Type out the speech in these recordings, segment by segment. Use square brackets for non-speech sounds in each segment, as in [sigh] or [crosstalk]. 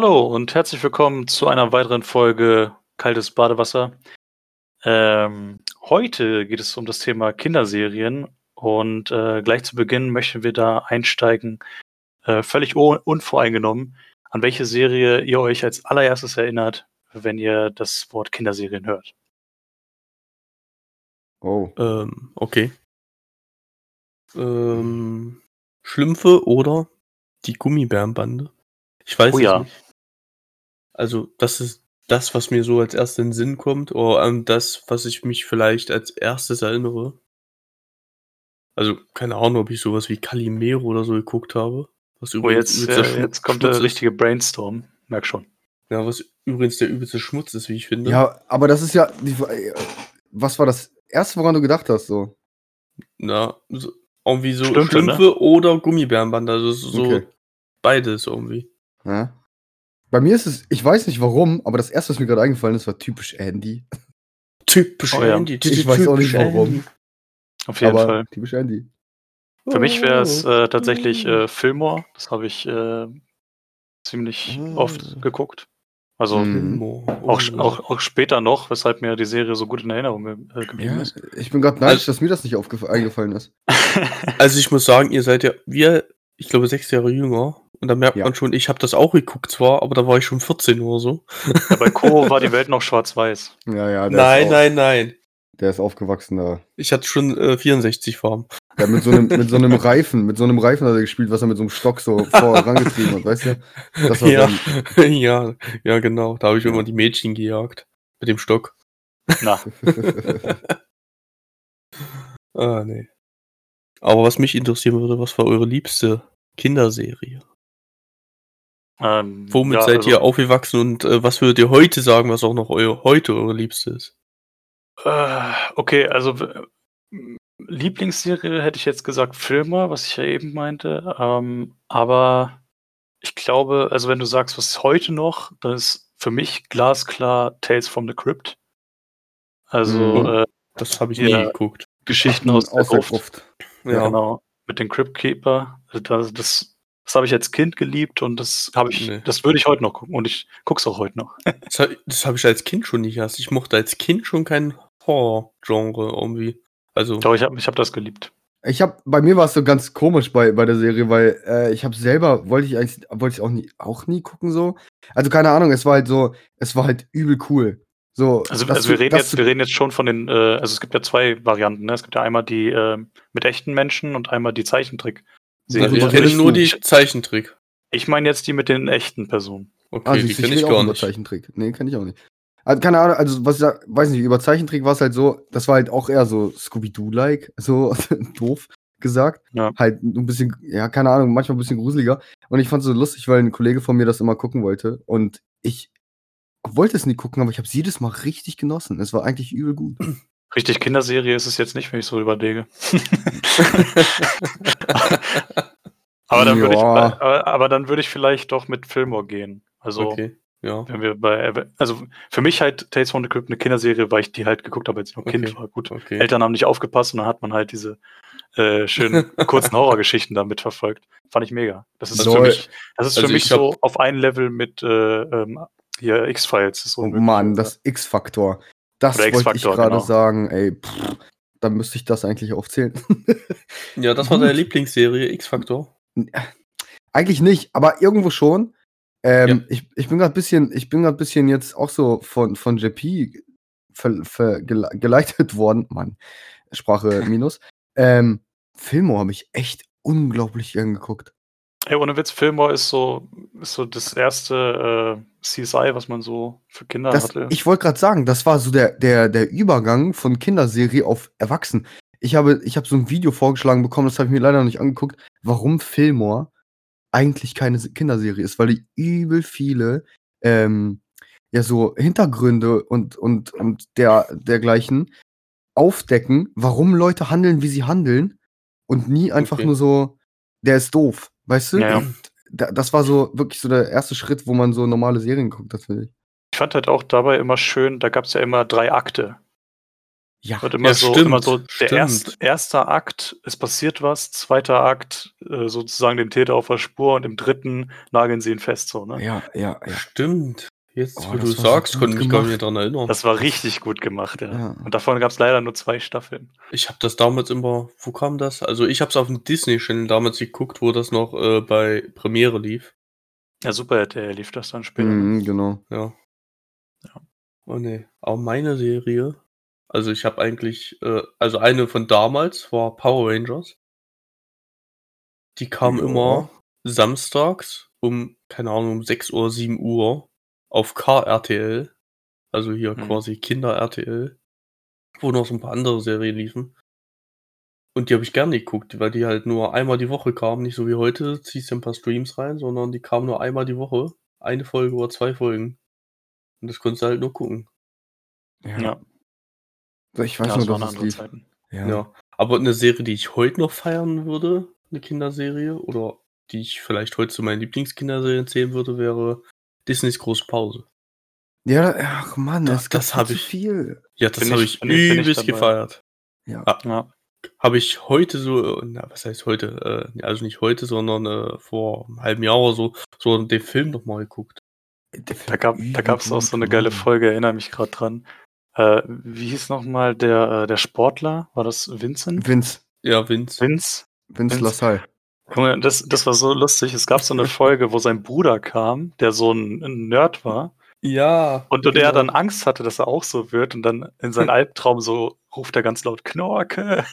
Hallo und herzlich willkommen zu einer weiteren Folge Kaltes Badewasser. Ähm, heute geht es um das Thema Kinderserien und äh, gleich zu Beginn möchten wir da einsteigen, äh, völlig unvoreingenommen, an welche Serie ihr euch als allererstes erinnert, wenn ihr das Wort Kinderserien hört. Oh. Ähm, okay. Ähm, Schlümpfe oder die Gummibärenbande? Ich weiß oh, es ja. nicht. Also, das ist das, was mir so als erstes in den Sinn kommt, oder an das, was ich mich vielleicht als erstes erinnere. Also, keine Ahnung, ob ich sowas wie Calimero oder so geguckt habe. Was oh, jetzt, äh, jetzt kommt der richtige Brainstorm. Merk schon. Ja, was übrigens der übelste Schmutz ist, wie ich finde. Ja, aber das ist ja. Die, was war das erste, woran du gedacht hast, so? Na, so, irgendwie so Schlümpfe, Schlümpfe ne? oder Gummibärenband. Also so okay. beides irgendwie. Ja. Bei mir ist es, ich weiß nicht warum, aber das erste, was mir gerade eingefallen ist, war typisch Andy. Typisch oh, Andy. Ja. Ich weiß auch nicht warum. Andy. Auf jeden aber Fall. Typisch Andy. Für mich wäre es äh, tatsächlich äh, Fillmore. Das habe ich äh, ziemlich oh. oft geguckt. Also mhm. auch, auch, auch später noch, weshalb mir die Serie so gut in Erinnerung äh, geblieben ja, ist. Ich bin gerade neidisch, also, dass mir das nicht eingefallen ist. [laughs] also ich muss sagen, ihr seid ja, wir, ich glaube, sechs Jahre jünger. Und da merkt ja. man schon, ich habe das auch geguckt zwar, aber da war ich schon 14 oder so. Ja, bei Koro [laughs] war die Welt noch schwarz-weiß. Ja, ja. Nein, nein, nein. Der ist aufgewachsen da. Ich hatte schon äh, 64 Farben. Ja, mit so, einem, mit so einem Reifen, mit so einem Reifen hat er gespielt, was er mit so einem Stock so [laughs] vorangetrieben hat, weißt du? Das war ja, [laughs] ja, ja, genau. Da habe ich immer die Mädchen gejagt. Mit dem Stock. Na. ah, nee. Aber was mich interessieren würde, was war eure liebste Kinderserie? Ähm, Womit ja, seid also, ihr aufgewachsen und äh, was würdet ihr heute sagen, was auch noch eu heute eure liebste ist? Äh, okay, also Lieblingsserie hätte ich jetzt gesagt Filmer, was ich ja eben meinte. Ähm, aber ich glaube, also wenn du sagst, was ist heute noch, dann ist für mich glasklar Tales from the Crypt. Also, mhm. äh, das habe ich nie geguckt. Geschichten aus, aus der Gruft. Ja. Ja. genau. Mit dem Crypt Keeper. Also das, das, das habe ich als Kind geliebt und das habe ich, nee. das würde ich heute noch gucken und ich gucke es auch heute noch. [laughs] das, das habe ich als Kind schon nicht. Also ich mochte als Kind schon kein Horror-Genre irgendwie. Also. Doch, ich habe ich hab das geliebt. Ich habe, bei mir war es so ganz komisch bei, bei der Serie, weil äh, ich habe selber, wollte ich eigentlich, wollte ich auch nie, auch nie gucken so. Also keine Ahnung, es war halt so, es war halt übel cool. So, also, also wir, reden jetzt, wir reden jetzt schon von den, äh, also es gibt ja zwei Varianten, ne? Es gibt ja einmal die äh, mit echten Menschen und einmal die Zeichentrick. Also ich kenne nur die Zeichentrick. Ich meine jetzt die mit den echten Personen. Okay, also die kenne ich gar nicht. Zeichentrick. Nee, kenne ich auch nicht. Also, keine Ahnung, also was ich sag, weiß nicht, über Zeichentrick war es halt so, das war halt auch eher so Scooby-Doo-like, [laughs] so doof gesagt. Ja. Halt ein bisschen, ja, keine Ahnung, manchmal ein bisschen gruseliger. Und ich fand es so lustig, weil ein Kollege von mir das immer gucken wollte. Und ich wollte es nie gucken, aber ich habe es jedes Mal richtig genossen. Es war eigentlich übel gut. Richtig Kinderserie ist es jetzt nicht, wenn ich so überlege. [laughs] aber dann würde ich, aber, aber, dann würde ich vielleicht doch mit Fillmore gehen. Also okay. Ja. Wenn wir bei, also für mich halt Tales from the Crypt eine Kinderserie, weil ich die halt geguckt habe, als ich noch okay. Kind war. Gut, okay. Eltern haben nicht aufgepasst und dann hat man halt diese äh, schönen [laughs] kurzen Horrorgeschichten da mitverfolgt. Fand ich mega. Das ist so, für mich, das ist also für mich so auf ein Level mit äh, ähm, hier X-Files. So oh Mann, das X-Faktor. Das wollte ich gerade genau. sagen, ey, pff, dann müsste ich das eigentlich aufzählen. [laughs] ja, das war deine [laughs] Lieblingsserie, X-Faktor. Eigentlich nicht, aber irgendwo schon. Ähm, ja. ich, ich bin gerade bisschen, ich bin gerade bisschen jetzt auch so von, von JP ver, ver, geleitet worden. Mann, Sprache [laughs] minus. ähm, Filmo habe ich echt unglaublich gern geguckt. Ey, ohne Witz, Fillmore ist so, ist so das erste äh, CSI, was man so für Kinder das, hatte. Ich wollte gerade sagen, das war so der, der, der Übergang von Kinderserie auf Erwachsen. Ich habe, ich habe so ein Video vorgeschlagen bekommen, das habe ich mir leider noch nicht angeguckt, warum Fillmore eigentlich keine Kinderserie ist, weil die übel viele ähm, ja so Hintergründe und, und, und der, dergleichen aufdecken, warum Leute handeln, wie sie handeln und nie einfach okay. nur so, der ist doof, weißt du? Ja, ja. Das war so wirklich so der erste Schritt, wo man so normale Serien guckt, das finde ich. Ich fand halt auch dabei immer schön, da gab es ja immer drei Akte. Ja, wird immer, ja, so, stimmt, immer so der erst, erste Akt, es passiert was, zweiter Akt, äh, sozusagen den Täter auf der Spur und im dritten nageln sie ihn fest, so, ne? Ja, ja, ja. Stimmt. Jetzt, oh, wo du sagst, so konnte mich gar nicht daran erinnern. Das war richtig gut gemacht, ja. ja. Und davon gab es leider nur zwei Staffeln. Ich habe das damals immer, wo kam das? Also ich habe es auf dem Disney-Channel damals geguckt, wo das noch äh, bei Premiere lief. Ja, super RTL lief das dann später. Mhm, genau. Ja. ja. Oh nee, auch meine Serie also ich habe eigentlich, äh, also eine von damals war Power Rangers. Die kam ja. immer samstags um, keine Ahnung, um 6 Uhr, 7 Uhr auf KRTL. Also hier hm. quasi Kinder-RTL. Wo noch so ein paar andere Serien liefen. Und die habe ich gerne geguckt, weil die halt nur einmal die Woche kamen. Nicht so wie heute, ziehst du ein paar Streams rein, sondern die kamen nur einmal die Woche. Eine Folge oder zwei Folgen. Und das konntest du halt nur gucken. Ja. ja. Ich weiß ja, nur, dass es lief. Zeiten. Ja. ja. Aber eine Serie, die ich heute noch feiern würde, eine Kinderserie, oder die ich vielleicht heute zu meinen Lieblingskinderserien zählen würde, wäre Disneys große Pause. Ja, ach Mann, das, das habe ich viel. Ja, das habe ich, ich übelst gefeiert. Ja. Ah, ja. Habe ich heute so, na, was heißt heute? Äh, also nicht heute, sondern äh, vor einem halben Jahr oder so, so den Film nochmal geguckt. Da gab da es auch so eine geile Folge, erinnere mich gerade dran. Äh, wie hieß nochmal der, äh, der Sportler? War das Vincent? Vince. Ja, Vince. Vince. Vince, Vince. Lassalle. Junge, das, das war so lustig. Es gab so eine [laughs] Folge, wo sein Bruder kam, der so ein, ein Nerd war. Ja. Und, und genau. er dann Angst hatte, dass er auch so wird und dann in seinem [laughs] Albtraum so ruft er ganz laut Knorke.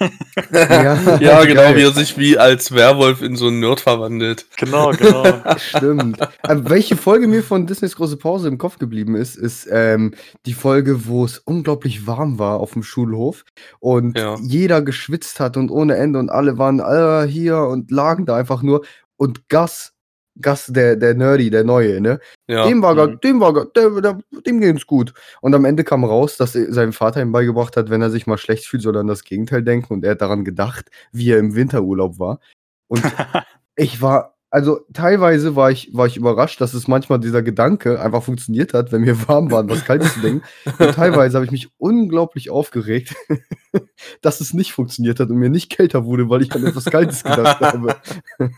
Ja, ja [laughs] genau, geil. wie er sich wie als Werwolf in so einen Nerd verwandelt. Genau, genau. [laughs] Stimmt. Ähm, welche Folge mir von Disneys große Pause im Kopf geblieben ist, ist ähm, die Folge, wo es unglaublich warm war auf dem Schulhof und ja. jeder geschwitzt hat und ohne Ende und alle waren äh, hier und lagen da einfach nur und Gas Gas, der, der Nerdy, der Neue, ne? Ja. Dem war, mhm. dem war, der, der, dem ging's gut. Und am Ende kam raus, dass sein Vater ihm beigebracht hat, wenn er sich mal schlecht fühlt, soll er an das Gegenteil denken. Und er hat daran gedacht, wie er im Winterurlaub war. Und [laughs] ich war also teilweise war ich, war ich überrascht, dass es manchmal dieser Gedanke einfach funktioniert hat, wenn mir [laughs] warm war, was Kaltes zu denken. Und teilweise habe ich mich unglaublich aufgeregt, [laughs] dass es nicht funktioniert hat und mir nicht kälter wurde, weil ich an etwas Kaltes gedacht habe. [laughs]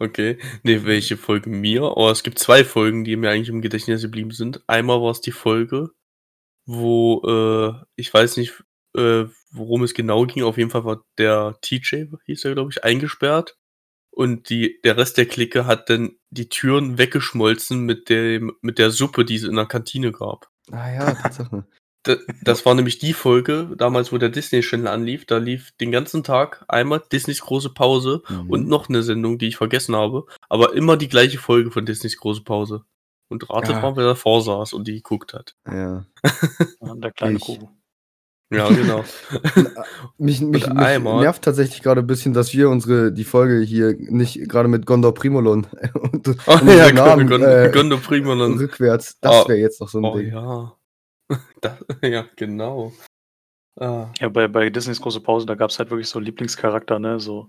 Okay. Nee, welche Folge mir? Oh, es gibt zwei Folgen, die mir eigentlich im Gedächtnis geblieben sind. Einmal war es die Folge, wo, äh, ich weiß nicht, äh, worum es genau ging. Auf jeden Fall war der TJ, hieß er, glaube ich, eingesperrt und die, der Rest der Clique hat dann die Türen weggeschmolzen mit, dem, mit der Suppe, die es in der Kantine gab. Ah ja, [laughs] Tatsache. Das, das war nämlich die Folge, damals, wo der Disney-Channel anlief. Da lief den ganzen Tag einmal Disneys große Pause mhm. und noch eine Sendung, die ich vergessen habe. Aber immer die gleiche Folge von Disneys große Pause. Und ratet ja. mal, wer davor saß und die geguckt hat. Ja. [laughs] der kleine Kuh. Ja, [laughs] genau. mich, mich, mich nervt tatsächlich gerade ein bisschen, dass wir unsere die Folge hier nicht gerade mit Gondor Primolon [laughs] und, oh, und ja, Namen, Gondor, äh, Gondor Primolon rückwärts. Das oh, wäre jetzt noch so ein oh, Ding. Ja. [laughs] Das, ja, genau. Ah. Ja, bei, bei Disneys große Pause, da gab es halt wirklich so Lieblingscharakter, ne? So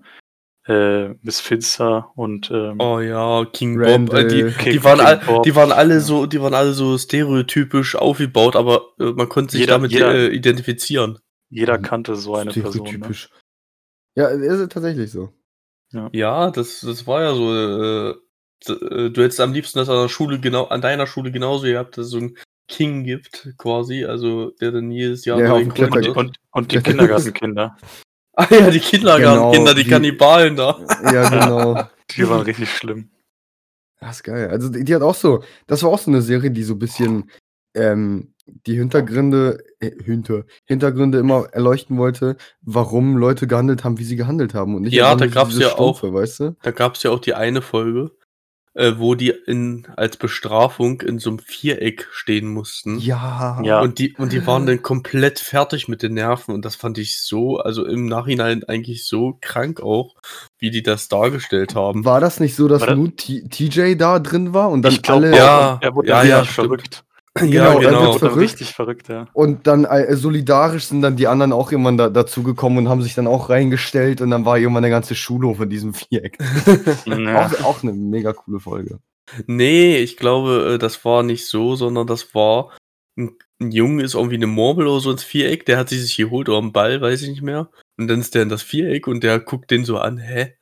äh, Miss Finster und ähm, oh ja King Randall, Bob äh, die, King, die waren all, Bob. die waren alle so die waren alle so stereotypisch aufgebaut aber äh, man konnte sich jeder, damit jeder, äh, identifizieren. Jeder kannte so eine Stereotypisch. Person ne? ja ist tatsächlich so. Ja, ja das, das war ja so äh, äh, du hättest am liebsten das an der Schule genau an deiner Schule genauso gehabt dass es so ein King gibt quasi also der dann jedes Jahr ja, und, und, und, und die [laughs] Kindergartenkinder Ah ja, die Kindergartenkinder, genau, die, die Kannibalen da. [laughs] Ja, genau. die waren richtig schlimm. Das ist geil. Also die, die, hat auch so, das war auch so eine Serie, die so ein bisschen ähm, die Hintergründe, äh, Hinter, Hintergründe immer erleuchten wollte, warum Leute gehandelt haben, wie sie gehandelt haben. Und nicht ja, da gab es ja Stumpfe, auch, weißt du? Da gab es ja auch die eine Folge, äh, wo die in, als Bestrafung in so einem Viereck stehen mussten. Ja. ja. Und, die, und die waren dann komplett fertig mit den Nerven und das fand ich so, also im Nachhinein eigentlich so krank auch, wie die das dargestellt haben. War das nicht so, dass nur TJ da drin war und dann glaub, alle. Ja, er wurde ja, ja, verrückt. Genau, ja, genau. Wird verrückt. richtig verrückt, ja. Und dann äh, solidarisch sind dann die anderen auch irgendwann da, dazugekommen und haben sich dann auch reingestellt und dann war irgendwann der ganze Schulhof in diesem Viereck. [laughs] ja. auch, auch eine mega coole Folge. Nee, ich glaube, äh, das war nicht so, sondern das war 'n 'n Junge ist irgendwie 'ne Murmel oder so ins Viereck, der hat sie sich geholt oder 'n Ball, weiß ich nicht mehr. Und dann ist der in das Viereck und der guckt den so an: „Hä?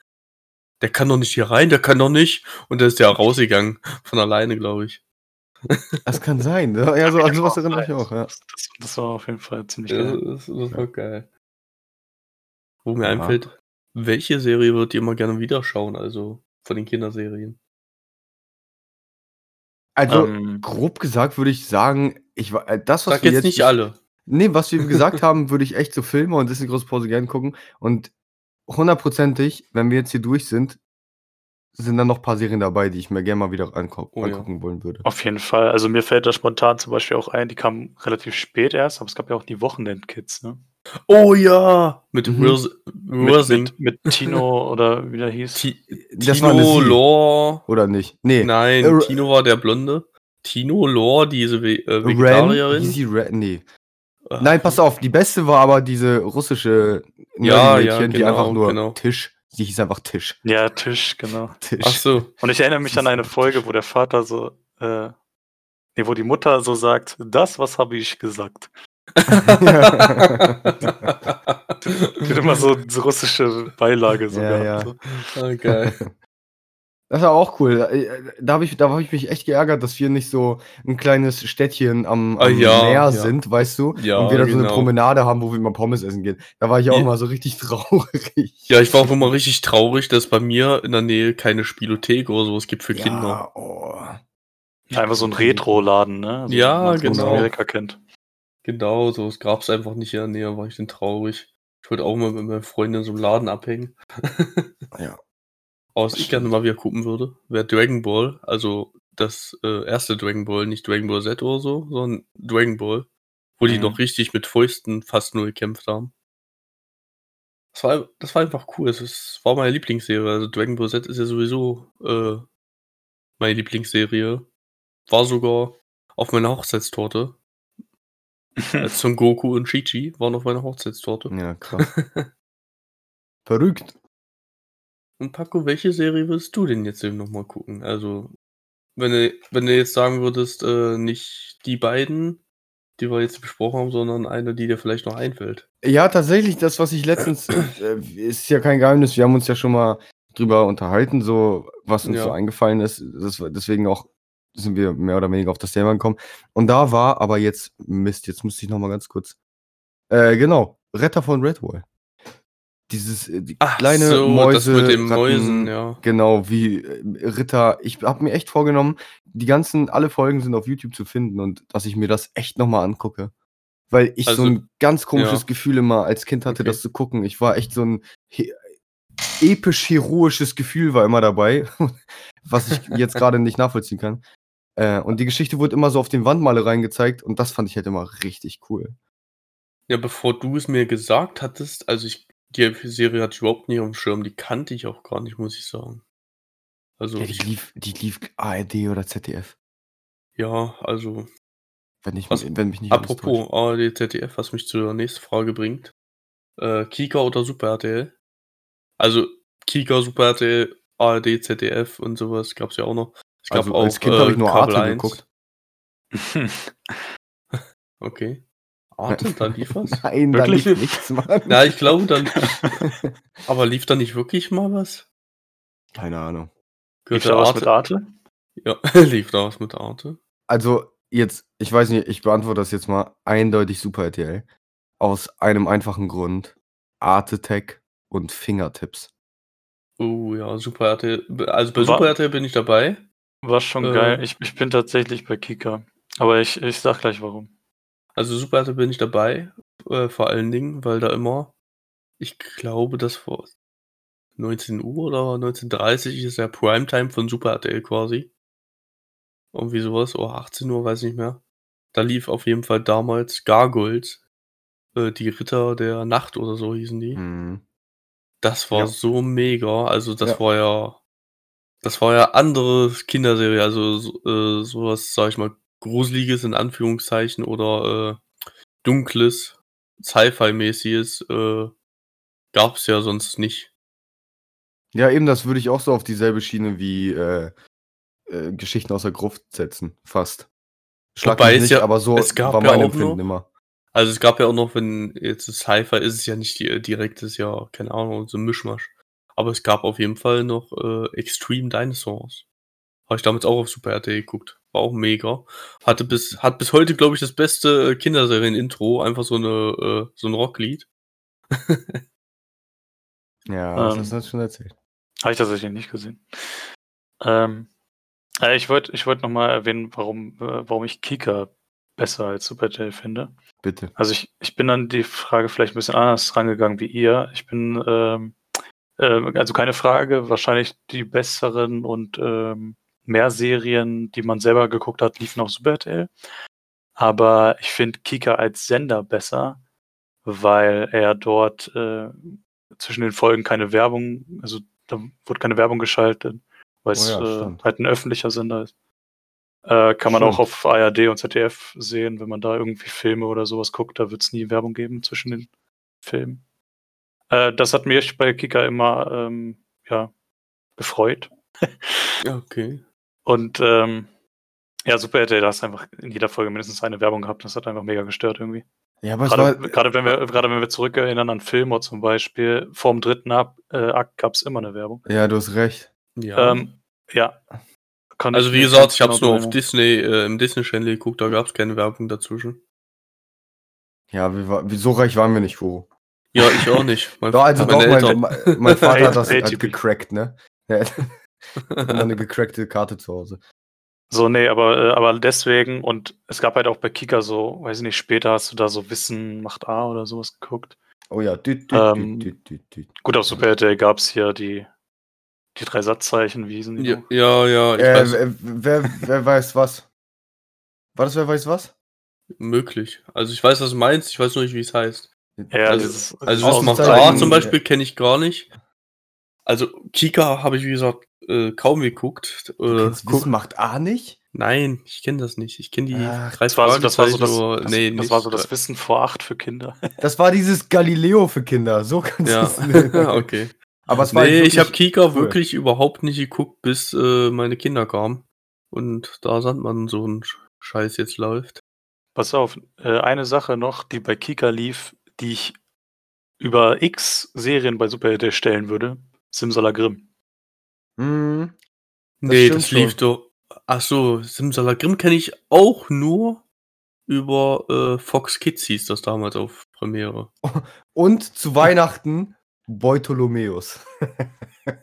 Der kann doch nicht hier rein, der kann doch nicht.“ Und dann ist der rausgegangen von alleine, glaube ich. Das kann sein. Ja, ja so an so was erinnere ich mich auch, ja. Das das war auf jeden Fall ziemlich Ja, geil. das das war Ja. geil. Wo mir Ja. einfällt, welche Serie würdet ihr mal gerne wieder schauen, also von den Kinderserien? Also, Ähm. grob gesagt würde ich sagen, ich äh, das, was Sag wir jetzt nicht alle. Ne, was wir [laughs] gesagt haben, würde ich echt so Filme und Disney Große Pause gerne gucken. Und hundertprozentig, wenn wir jetzt hier durch sind, sind dann noch paar Serien dabei, die ich mir gerne mal wieder anko Oh ja. angucken wollen würde. Auf jeden Fall. Also, mir fällt da spontan zum Beispiel auch ein, die kamen relativ spät erst, aber es gab ja auch die Wochenendkids, ne? Oh ja, mit Mhm. Ros Mit mit mit Tino [laughs] oder wie der hieß. Ti Das Tino. Lore. Oder nicht? Ne. Nein, Äh, Tino war der Blonde. Tino, Lore, diese Ve äh, Vegetarierin. hieß sie Ren? Ne. Ach, Nein, pass auf, die beste war aber diese russische Ja, Nerdy-Mädchen, ja, die genau, einfach nur genau. Tisch sie hieß einfach Tisch. Ja, Tisch, genau. Tisch. Ach so. Und ich erinnere mich an eine Folge, wo der Vater so, äh ne, wo die Mutter so sagt: „Das, was habe ich gesagt?“ [laughs] Die hat immer so so russische Beilage so Ja, ja. so. Ah, geil. [laughs] Das war auch cool. Äh, da habe ich da habe ich mich echt geärgert, dass wir nicht so 'n kleines Städtchen am Ah, am ja, Meer ja. sind, weißt du? Ja, Und wir da so 'ne genau. Promenade haben, wo wir immer Pommes essen gehen. Da war ich auch Ja. immer so richtig [laughs] traurig. Ja, ich war auch immer richtig traurig, dass bei mir in der Nähe keine Spielothek oder so was gibt für Kinder. Ja, oh. Einfach so 'n Retro-Laden, ne? So, wie Ja, genau. Amerika kennt. Genau, so was gab's einfach nicht in der Nähe, war ich dann traurig. Ich wollte auch mal mit meiner Freundin in so 'nem Laden abhängen. Ja. [laughs] Was ich gerne mal wieder gucken würde, wäre Dragon Ball, also das, äh, erste Dragon Ball, nicht Dragon Ball Z oder so, sondern Dragon Ball, wo die Mhm. noch richtig mit Fäusten fast nur gekämpft haben. Das war das war einfach cool. Es ist war meine Lieblingsserie. Also Dragon Ball Z ist ja sowieso, äh, meine Lieblingsserie. War sogar auf meiner Hochzeitstorte. [laughs] Son Goku und Chi-Chi waren auf meiner Hochzeitstorte. Ja, [laughs] krass. Verrückt. Und Paco, welche Serie würdest du denn jetzt eben noch mal gucken? Also, wenn du wenn du jetzt sagen würdest, äh, nicht die beiden, die wir jetzt besprochen haben, sondern eine, die dir vielleicht noch einfällt. Ja, tatsächlich, das, was ich letztens [clears throat] äh, ist ja kein Geheimnis, wir haben uns ja schon mal drüber unterhalten, so was uns so Ja. eingefallen ist. Das deswegen auch sind wir mehr oder weniger auf das Thema gekommen. Und da war aber jetzt Mist, jetzt musste ich noch mal ganz kurz äh, genau, Retter von Redwall. Dieses, äh, die Ach kleine so, das Mäuse, mit den Ratten, Mäusen, ja. Genau, wie äh, Ritter. Ich habe mir echt vorgenommen, die ganzen alle Folgen sind auf YouTube zu finden und dass ich mir das echt noch mal angucke. Weil ich so Also 'n ganz komisches ja. Gefühl immer als Kind hatte, Okay. das zu gucken. Ich war echt so 'n he episch heroisches Gefühl war immer dabei, [laughs] was ich jetzt grade nicht nachvollziehen kann. Äh, und die Geschichte wurde immer so auf den Wandmalereien gezeigt und das fand ich halt immer richtig cool. Ja, bevor du es mir gesagt hattest, also ich die Serie hatte ich überhaupt nicht aufm Schirm, die kannte ich auch gar nicht, muss ich sagen. Also Ja, die lief die lief ARD oder ZDF. ja, also Wenn ich Was wenn mich nicht apropos. ARD, ZDF, was mich zur nächsten Frage bringt. Äh, Kika oder Super RTL? Also Kika, Super RTL, ARD, ZDF und so was gab's ja auch noch. Es gab Also, auch, als Kind habe äh, ich nur Kabel Arte 1. geguckt. [laughs] Okay. Arte, da lief was? [laughs] Nein, da Wirklich? lief nichts, Mann. [laughs] Na, ich glaube, da [laughs] aber lief da nicht wirklich mal was? Keine Ahnung. Lief Gehörte da was mit Arte? Ja, lief da was mit Arte? Also, jetzt ich weiß nicht, ich beantworte das jetzt mal eindeutig Super RTL. Aus einem einfachen Grund: Arte Tech und Fingertips. Oh ja, Super RTL. Also bei War Super RTL bin ich dabei. war schon Äh. geil. Ich ich bin tatsächlich bei Kika. Aber ich ich sage gleich warum. Also Super RTL bin ich dabei, äh, vor allen Dingen, weil da immer ich glaube, das war 19 Uhr oder 19:30 ist ja Primetime von Super RTL quasi. Irgendwie so was, oder 18 Uhr, weiß nicht mehr. Da lief auf jeden Fall damals Gargoyles, äh, die Ritter der Nacht oder so hießen die. Mhm. Das war Ja. so mega. Also, das Ja. war ja das war ja andere Kinderserie, also so äh, so was, sage ich mal, Gruseliges in Anführungszeichen oder, äh, Dunkles, Sci-Fi-mäßiges, äh, gab's ja sonst nicht. Ja, eben, das würde ich auch so auf dieselbe Schiene wie, äh, äh, Geschichten aus der Gruft setzen, fast. Schlag Wobei nicht, ja, aber so es gab war mein ja Empfinden immer. Also es gab ja auch noch, wenn jetzt Sci-Fi ist es ja nicht direkt, ist ja, keine Ahnung, so ein Mischmasch. Aber es gab auf jeden Fall noch äh, Extreme Dinosaurs. Habe ich damals auch auf Super RTL geguckt. War auch mega. Hatte bis, hat bis heute, glaube ich, das beste Kinderserien-Intro. Einfach so, eine, äh, so ein Rocklied. [laughs] ja, das ähm, hast du schon erzählt. Habe ich tatsächlich nicht gesehen. Ähm, äh, ich wollte ich wollt nochmal erwähnen, warum, äh, warum ich Kika besser als Supertail finde. Bitte. Also ich, ich bin an die Frage vielleicht ein bisschen anders rangegangen wie ihr. Ich bin, ähm, äh, also keine Frage, wahrscheinlich die besseren und ähm, mehr Serien, die man selber geguckt hat, liefen auf Supertail. Aber ich finde Kika als Sender besser, weil er dort äh, zwischen den Folgen keine Werbung, also da wurde keine Werbung geschaltet, weil es oh ja, äh, halt ein öffentlicher Sender ist. Äh, kann man stimmt. auch auf ARD und ZDF sehen, wenn man da irgendwie Filme oder sowas guckt, da wird es nie Werbung geben zwischen den Filmen. Äh, das hat mich bei Kika immer ähm, ja, gefreut. [laughs] okay. Und ähm, ja, Super RTL, da hast einfach in jeder Folge mindestens eine Werbung gehabt. Das hat einfach mega gestört irgendwie. Ja, aber gerade, war... gerade wenn wir gerade wenn wir zurückerinnern an Filme zum Beispiel, vorm dritten Ab, äh, Akt gab es immer eine Werbung. Ja, du hast recht. Ja. Ähm, ja. Kann also wie gesagt, ich habe es genau nur auf Disney, äh, im Disney Channel geguckt, da gab es keine Werbung dazwischen. Ja, wie, wie, so reich waren wir nicht, wo. Ja, ich auch nicht. [laughs] Mein, doch, also doch, mein, mein, [laughs] Vater hat das halt gecrackt, ne? Hat eine [laughs] gecrackte Karte zu Hause. So, nee, aber, äh, aber deswegen, und es gab halt auch bei Kika so, weiß ich nicht, später hast du da so Wissen macht A oder sowas geguckt. Oh ja, düt, düt, ähm, düt, Gut, auf Super RTL gab es hier die, die drei Satzzeichen, wie hießen die? Ja, ja, ja, ich äh, weiß. Wer, wer weiß was? War das wer weiß was? Möglich. Also ich weiß, was du meinst, ich weiß nur nicht, wie es heißt. Ja, also, dieses, also das macht A zum Beispiel kenne ich gar nicht. Also Kika habe ich, wie gesagt, äh, kaum geguckt. Äh, guck, macht A nicht? Nein, ich kenne das nicht. Ich kenne die Ach, drei das war, so, das, war so das, das, nee, das war so das Wissen vor acht für Kinder. [laughs] Das war dieses Galileo für Kinder. So kannst ja. du es [laughs] okay. Aber es war nee, ich habe Kika cool. wirklich überhaupt nicht geguckt, bis äh, meine Kinder kamen. Und da Sandmann so ein Scheiß jetzt läuft. Pass auf, äh, eine Sache noch, die bei Kika lief, die ich über X Serien bei Super stellen würde. Simsalagrim. Mhm. Das nee, das lief doch. Ach so, Simsalagrim kenne ich auch nur über äh, Fox Kids hieß das damals auf Premiere. [laughs] Und zu Weihnachten Beutolomeus.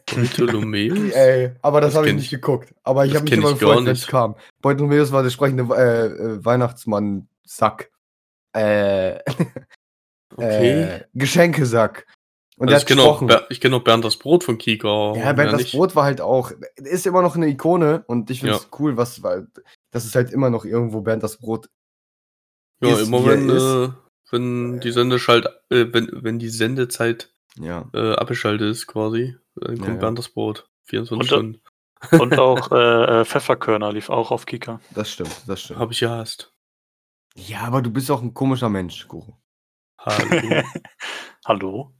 Beutolomeus? [laughs] Ey, aber das, das habe ich nicht geguckt. Aber ich habe mich immer gefreut, wenn es kam. Beutolomeus war der sprechende äh, äh, Weihnachtsmann-Sack. Äh, [laughs] okay. äh, Geschenkesack. Und also ich kenne auch, kenn auch Bernd das Brot von Kika. Ja, Bernd das Brot war halt auch, ist immer noch eine Ikone und ich finde es ja. cool, was, weil, das ist halt immer noch irgendwo Bernd das Brot. Ja, ist, immer wenn, äh, wenn die Sendeschalt, äh, wenn, wenn die Sendezeit ja. äh, abgeschaltet ist quasi, dann kommt ja, Bernd das Brot. 24 und, Stunden. [laughs] Und [laughs] auch äh, äh, Pfefferkörner lief auch auf Kika. Das stimmt, das stimmt. Hab ich gehasst. Ja, aber du bist auch ein komischer Mensch, Guru. Hallo. [laughs] Hallo?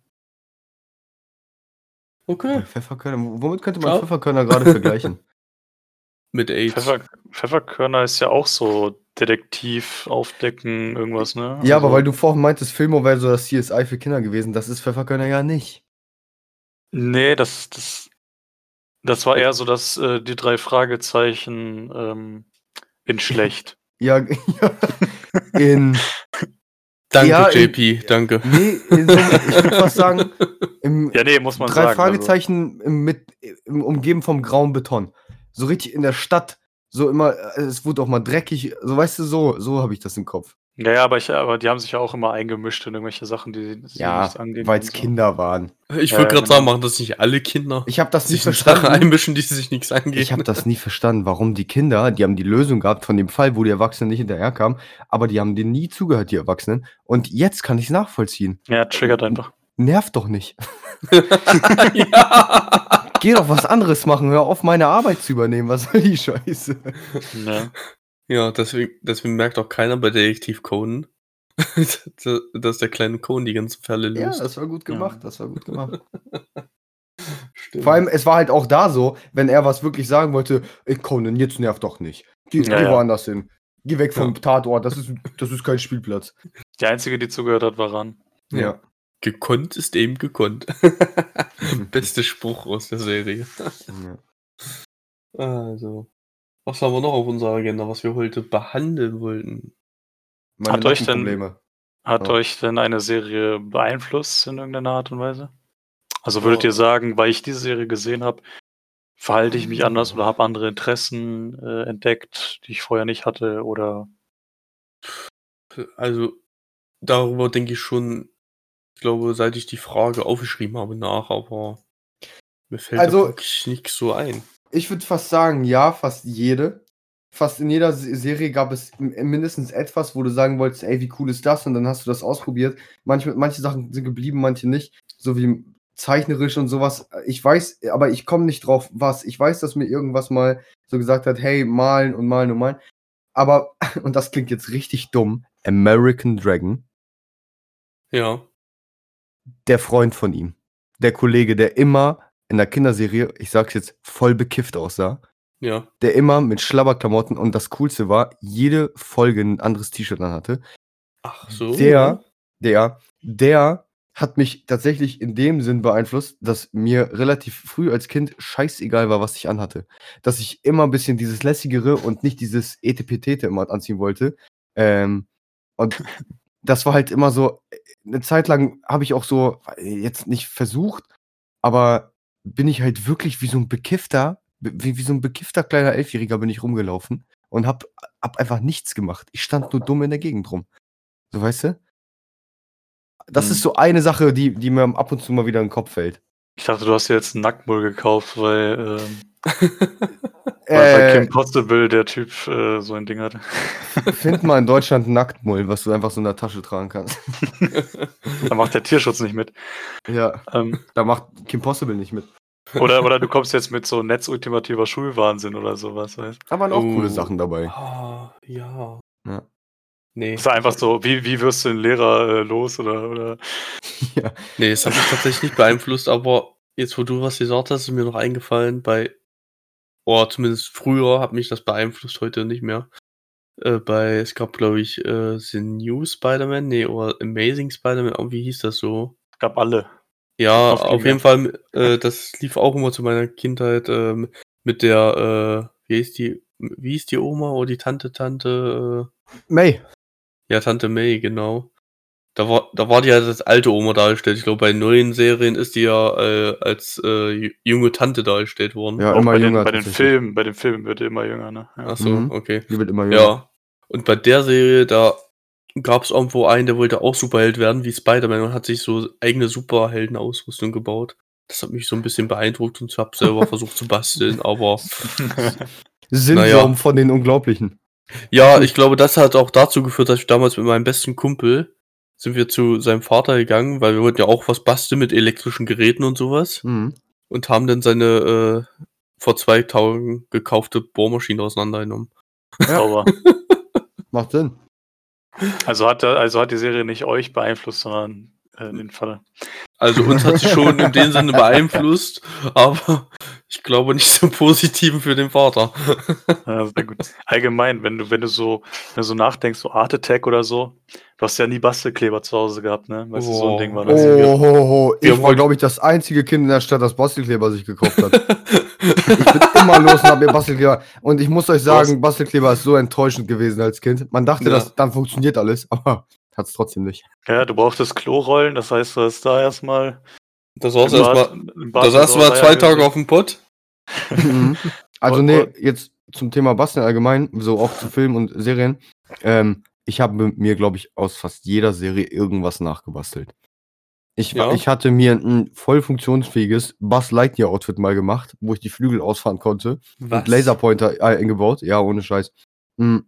Okay. Pfefferkörner. Womit könnte man ja. Pfefferkörner gerade vergleichen? [laughs] Mit AIDS. Pfeffer, Pfefferkörner ist ja auch so Detektiv, Aufdecken, irgendwas, ne? Ja, also, aber weil du vorhin meintest, Filmo wäre so das CSI für Kinder gewesen. Das ist Pfefferkörner ja nicht. Nee, das, das, das war eher so, dass äh, die drei Fragezeichen ähm, in [laughs] schlecht. ja, [laughs] ja, in Danke, ja, JP, in, danke. Nee, so, ich würde fast sagen, im ja, nee, muss man drei sagen. Also. Fragezeichen also. mit im umgeben vom grauen Beton. So richtig in der Stadt, so immer, es wurde auch mal dreckig, so weißt du, so, so habe ich das im Kopf. Ja, ja, aber, ich, aber die haben sich ja auch immer eingemischt in irgendwelche Sachen, die sie ja, nichts angehen. Weil es so. Kinder waren. Ich würde äh, gerade genau. sagen, machen das nicht alle Kinder. Ich habe das nicht verstanden. Sachen einmischen, die sich nichts angehen. Ich habe das nie verstanden, warum die Kinder, die haben die Lösung gehabt von dem Fall, wo die Erwachsenen nicht hinterherkamen, aber die haben denen nie zugehört, die Erwachsenen. Und jetzt kann ich es nachvollziehen. Ja, triggert einfach. Nervt doch nicht. ja. [laughs] [laughs] Geh doch was anderes machen, hör auf, meine Arbeit zu übernehmen. Was soll die Scheiße? Ja. Ja, deswegen, deswegen merkt auch keiner bei Detektiv Conan, [laughs] dass der kleine Conan die ganzen Fälle löst. Ja, das war gut gemacht, ja. das war gut gemacht. [laughs] Vor allem, es war halt auch da so, wenn er was wirklich sagen wollte, ey, Conan, jetzt nervt doch nicht. Geh, ja, geh woanders hin. Geh weg vom ja. Tatort, das ist, das ist kein Spielplatz. Die einzige, die zugehört hat, war Ran. Ja. Gekonnt ist eben gekonnt. [laughs] Beste Spruch aus der Serie. ja. Also, was haben wir noch auf unserer Agenda, was wir heute behandeln wollten? Meine hat euch denn, hat ja. euch denn eine Serie beeinflusst in irgendeiner Art und Weise? Also würdet oh. ihr sagen, weil ich diese Serie gesehen habe, verhalte ich mich anders oder habe andere Interessen äh, entdeckt, die ich vorher nicht hatte oder? Also darüber denke ich schon, ich glaube, seit ich die Frage aufgeschrieben habe nach, aber mir fällt also, wirklich nichts so ein. Ich würde fast sagen, ja, fast jede. Fast in jeder Serie gab es mindestens etwas, wo du sagen wolltest, ey, wie cool ist das? Und dann hast du das ausprobiert. Manche, manche Sachen sind geblieben, manche nicht. So wie zeichnerisch und sowas. Ich weiß, aber ich komme nicht drauf, was. Ich weiß, dass mir irgendwas mal so gesagt hat, hey, malen und malen und malen. Aber, [laughs] und das klingt jetzt richtig dumm, American Dragon. Ja. Der Freund von ihm. Der Kollege, der immer in der Kinderserie, ich sag's jetzt, voll bekifft aussah. Ja. Der immer mit Schlabberklamotten und das Coolste war, jede Folge ein anderes T-Shirt dann hatte. Ach so. Der, der, der hat mich tatsächlich in dem Sinn beeinflusst, dass mir relativ früh als Kind scheißegal war, was ich anhatte. Dass ich immer ein bisschen dieses lässigere und nicht dieses Etepetete immer anziehen wollte. Ähm, und [laughs] das war halt immer so, eine Zeit lang habe ich auch so, jetzt nicht versucht, aber bin ich halt wirklich wie so ein bekiffter, wie, wie so ein bekiffter kleiner Elfjähriger bin ich rumgelaufen und hab, hab einfach nichts gemacht. Ich stand nur dumm in der Gegend rum. So, weißt du? Das mhm. ist so eine Sache, die, die mir ab und zu mal wieder in den Kopf fällt. Ich dachte, du hast dir jetzt einen Nacktmull gekauft, weil, ähm, [laughs] weil bei Kim äh. Possible der Typ äh, so ein Ding hatte. [laughs] Find mal in Deutschland einen Nacktmull, was du einfach so in der Tasche tragen kannst. [laughs] da macht der Tierschutz nicht mit. Ja. Ähm, da macht Kim Possible nicht mit. Oder, oder du kommst jetzt mit so netzultimativer Schulwahnsinn oder sowas, weißt Da waren auch oh. coole Sachen dabei. Oh, ja. ja. Nee. Ist einfach so, wie, wie wirst du den Lehrer äh, los oder, oder? [laughs] Ja. Nee, das hat mich tatsächlich nicht beeinflusst, aber jetzt, wo du was gesagt hast, ist mir noch eingefallen, bei, oder zumindest früher hat mich das beeinflusst, heute nicht mehr. Äh, bei, es gab, glaube ich, äh, The New Spider-Man, nee, oder Amazing Spider-Man, wie hieß das so? Es gab alle. Ja, auf, auf jeden Fall, äh, das lief auch immer zu meiner Kindheit ähm, mit der, äh, wie ist die, wie ist die Oma oder die Tante, Tante? Äh, May. Ja, Tante May, genau. Da war, da war die ja als alte Oma dargestellt. Ich glaube, bei neuen Serien ist die ja äh, als äh, junge Tante dargestellt worden. Ja, Auch immer bei jünger. Den, bei den Filmen, bei den Filmen wird die immer jünger, ne? Ja. Ach so, mhm. okay. Die wird immer jünger. Ja. Und bei der Serie, da gab es irgendwo einen, der wollte auch Superheld werden, wie Spider-Man, und hat sich so eigene Superheldenausrüstung gebaut. Das hat mich so ein bisschen beeindruckt und ich habe selber [laughs] versucht zu basteln, aber. [laughs] Syndrom naja. von den Unglaublichen. Ja, ich glaube, das hat auch dazu geführt, dass ich damals mit meinem besten Kumpel sind wir zu seinem Vater gegangen, weil wir wollten ja auch was basteln mit elektrischen Geräten und sowas. Mhm. Und haben dann seine äh, vor zwei Tagen gekaufte Bohrmaschine auseinandergenommen. Ja. [laughs] Macht Sinn. Also hat, also hat die Serie nicht euch beeinflusst, sondern äh, den Fall. Also uns hat sie schon in dem Sinne beeinflusst, aber ich glaube nicht so positiv für den Vater. [laughs] Ja, sehr gut. Allgemein, wenn du, wenn du so, wenn du so nachdenkst, so Art Attack oder so, du hast ja nie Bastelkleber zu Hause gehabt, ne? Weißt oh. du, so ein Ding war das. Oh, oh, oh. Ich war, glaube ich, das einzige Kind in der Stadt, das Bastelkleber sich gekauft hat. [laughs] ich bin immer los und habe mir Bastelkleber. Und ich muss euch sagen, Bastelkleber ist so enttäuschend gewesen als Kind. Man dachte, ja. dass dann funktioniert alles, [laughs] aber hat es trotzdem nicht. Ja, du brauchtest Klorollen, das heißt, du hast da erstmal. Das war's erstmal. Da saß mal zwei Tage auf dem Pott. Mhm. also, nee, jetzt zum Thema Basteln allgemein, so auch zu Filmen und Serien. Ähm, ich habe mir, glaube ich, aus fast jeder Serie irgendwas nachgebastelt. Ich, ja. ich hatte mir ein voll funktionsfähiges Buzz Lightyear Outfit mal gemacht, wo ich die Flügel ausfahren konnte. Was? Und Laserpointer eingebaut. Ja, ohne Scheiß. Mhm.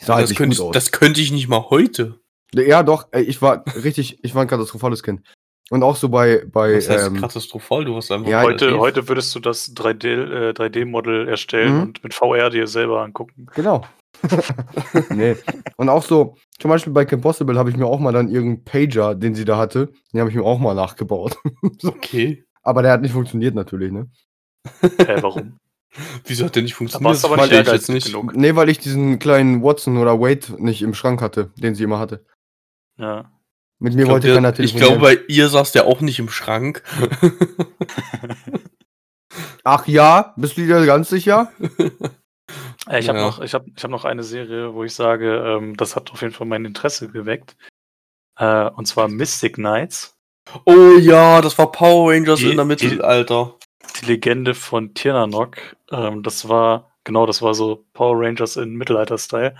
Sah halt das, könnte ich, das könnte ich nicht mal heute. Ja, doch, ich war richtig, ich war ein katastrophales Kind. Und auch so bei. bei Was heißt ähm, katastrophal? Du hast einfach. Ja, heute, heute würdest du das 3D, äh, 3D-Model erstellen mhm. und mit VR dir selber angucken. Genau. [laughs] nee. Und auch so, zum Beispiel bei Kim Possible habe ich mir auch mal dann irgendeinen Pager, den sie da hatte, den habe ich mir auch mal nachgebaut. [laughs] Okay. Aber der hat nicht funktioniert natürlich, ne? Hä, warum? [laughs] Wieso hat der nicht funktioniert? Das aber nicht ehrgeizig nicht. genug. Nee, weil ich diesen kleinen Watson oder Wade nicht im Schrank hatte, den sie immer hatte. Ja. Mit mir wollte keiner telefonieren. Ich glaube, bei ihr saß der auch nicht im Schrank. [laughs] Ach ja, bist du dir ganz sicher? [laughs] ich habe ja. noch, ich hab, ich hab noch eine Serie, wo ich sage, ähm, das hat auf jeden Fall mein Interesse geweckt. Äh, und zwar Mystic Knights. Oh ja, das war Power Rangers die, in der Mittelalter. Die, die Legende von Tirnanok. Ähm, das war, genau, das war so Power Rangers in Mittelalter-Style.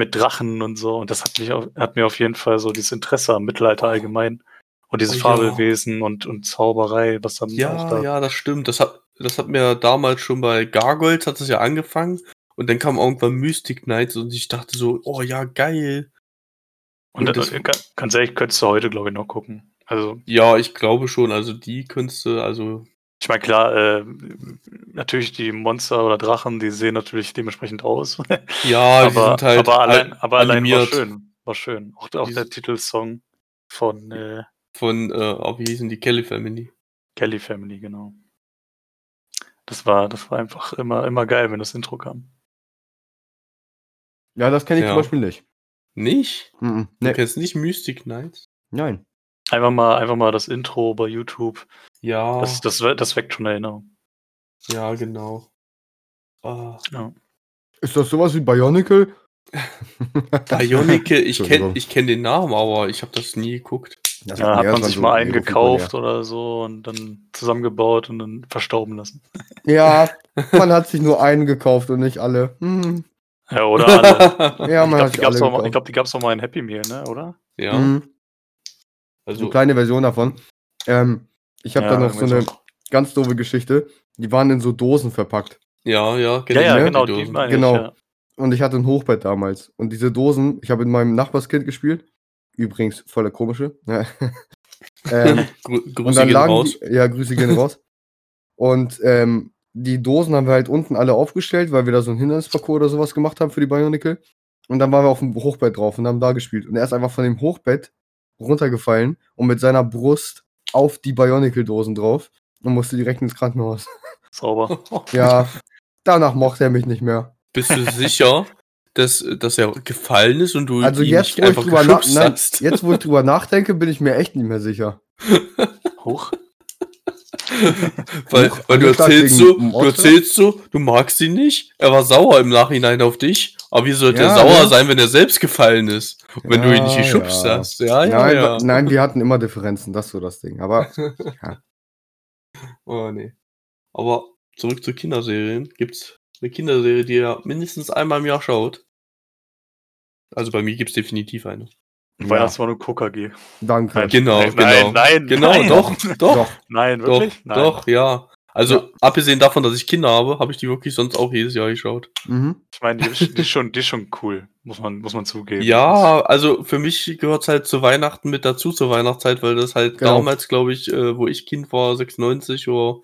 Mit Drachen und so. Und das hat, mich, hat mir auf jeden Fall so dieses Interesse am Mittelalter allgemein. Und dieses oh, Fabelwesen ja. und, und Zauberei, was dann ja, auch da. Ja, das stimmt. Das hat, das hat mir damals schon bei Gargoyles hat es ja angefangen. Und dann kam irgendwann Mystic Knights und ich dachte so, oh ja, geil. Und, und das, ganz ehrlich, könntest du heute, glaube ich, noch gucken. Also, ja, ich glaube schon. Also die könntest du, also. Ich meine, klar, äh, natürlich die Monster oder Drachen, die sehen natürlich dementsprechend aus. Ja, aber, sind halt aber allein, aber allein war schön. War schön. Auch, auch der Titelsong von äh, von, äh, oh, wie hießen die Kelly Family? Kelly Family, genau. Das war, das war einfach immer, immer geil, wenn das Intro kam. Ja, das kenne ich ja. zum Beispiel nicht. Nicht? Mm -mm, nee. Du kennst nicht Mystic Knights? Nein. Einfach mal, einfach mal das Intro bei YouTube. Ja. Das, das, das weckt schon Erinnerung. Ja, genau. Oh. Ja. Ist das sowas wie Bionicle? [laughs] Bionicle, ich kenne ich kenn den Namen, aber ich habe das nie geguckt. Das ja, hat man sich so mal einen gekauft oder so und dann zusammengebaut und dann verstauben lassen. [laughs] Ja, [laughs] man hat sich nur einen gekauft und nicht alle. Hm. Ja, oder alle. ja, man ich glaube, die, gab's glaub, die gab es noch mal in Happy Meal, ne, oder? Ja. Mhm. Also eine kleine Version davon. Ähm, ich habe ja, da noch so eine so. ganz doofe Geschichte. Die waren in so Dosen verpackt. Ja, ja, genau. Ja, ja, genau, die, die genau. Ich, ja. Und ich hatte ein Hochbett damals. Und diese Dosen, ich habe in meinem Nachbarskind gespielt Übrigens voller komische. [laughs] ähm, Grüße und dann gehen lagen raus. Die, ja, Grüße gehen raus. Und ähm, die Dosen haben wir halt unten alle aufgestellt, weil wir da so ein Hindernisparcours oder sowas gemacht haben für die Bionicle. Und dann waren wir auf dem Hochbett drauf und haben da gespielt. Und er ist einfach von dem Hochbett runtergefallen und mit seiner Brust auf die Bionicle-Dosen drauf und musste direkt ins Krankenhaus. Sauber. [laughs] ja, danach mochte er mich nicht mehr. Bist du sicher? dass, dass er gefallen ist und du also ihn jetzt, nicht einfach drüber na, nein, Jetzt, wo ich drüber nachdenke, bin ich mir echt nicht mehr sicher. [laughs] Hoch. weil, weil du erzählst so, du erzählst so, du magst ihn nicht. Er war sauer im Nachhinein auf dich. Aber wie sollte ja, er sauer ja. sein, wenn er selbst gefallen ist? Und wenn ja, du ihn nicht geschubst hast? Ja, ja, nein, ja. nein, wir hatten immer Differenzen, das ist so das Ding. Aber [laughs] ja. Oh nee. Aber zurück zu Kinderserien. Gibt's eine Kinderserie, die ihr mindestens einmal im Jahr schaut. Also bei mir gibt es definitiv eine. Weihnachtsmann und KKG. Danke. Nein, genau, nein, genau. Nein, genau, nein. doch, doch, doch. Nein, wirklich? Doch, nein. doch ja. Also, ja. abgesehen davon, dass ich Kinder habe, habe ich die wirklich sonst auch jedes Jahr geschaut. Mhm. Ich meine, die, die, ist schon, die ist schon cool, muss man, muss man zugeben. Ja, also für mich gehört es halt zu Weihnachten mit dazu, zur Weihnachtszeit, weil das halt genau. damals, glaube ich, äh, wo ich Kind war, 96 oder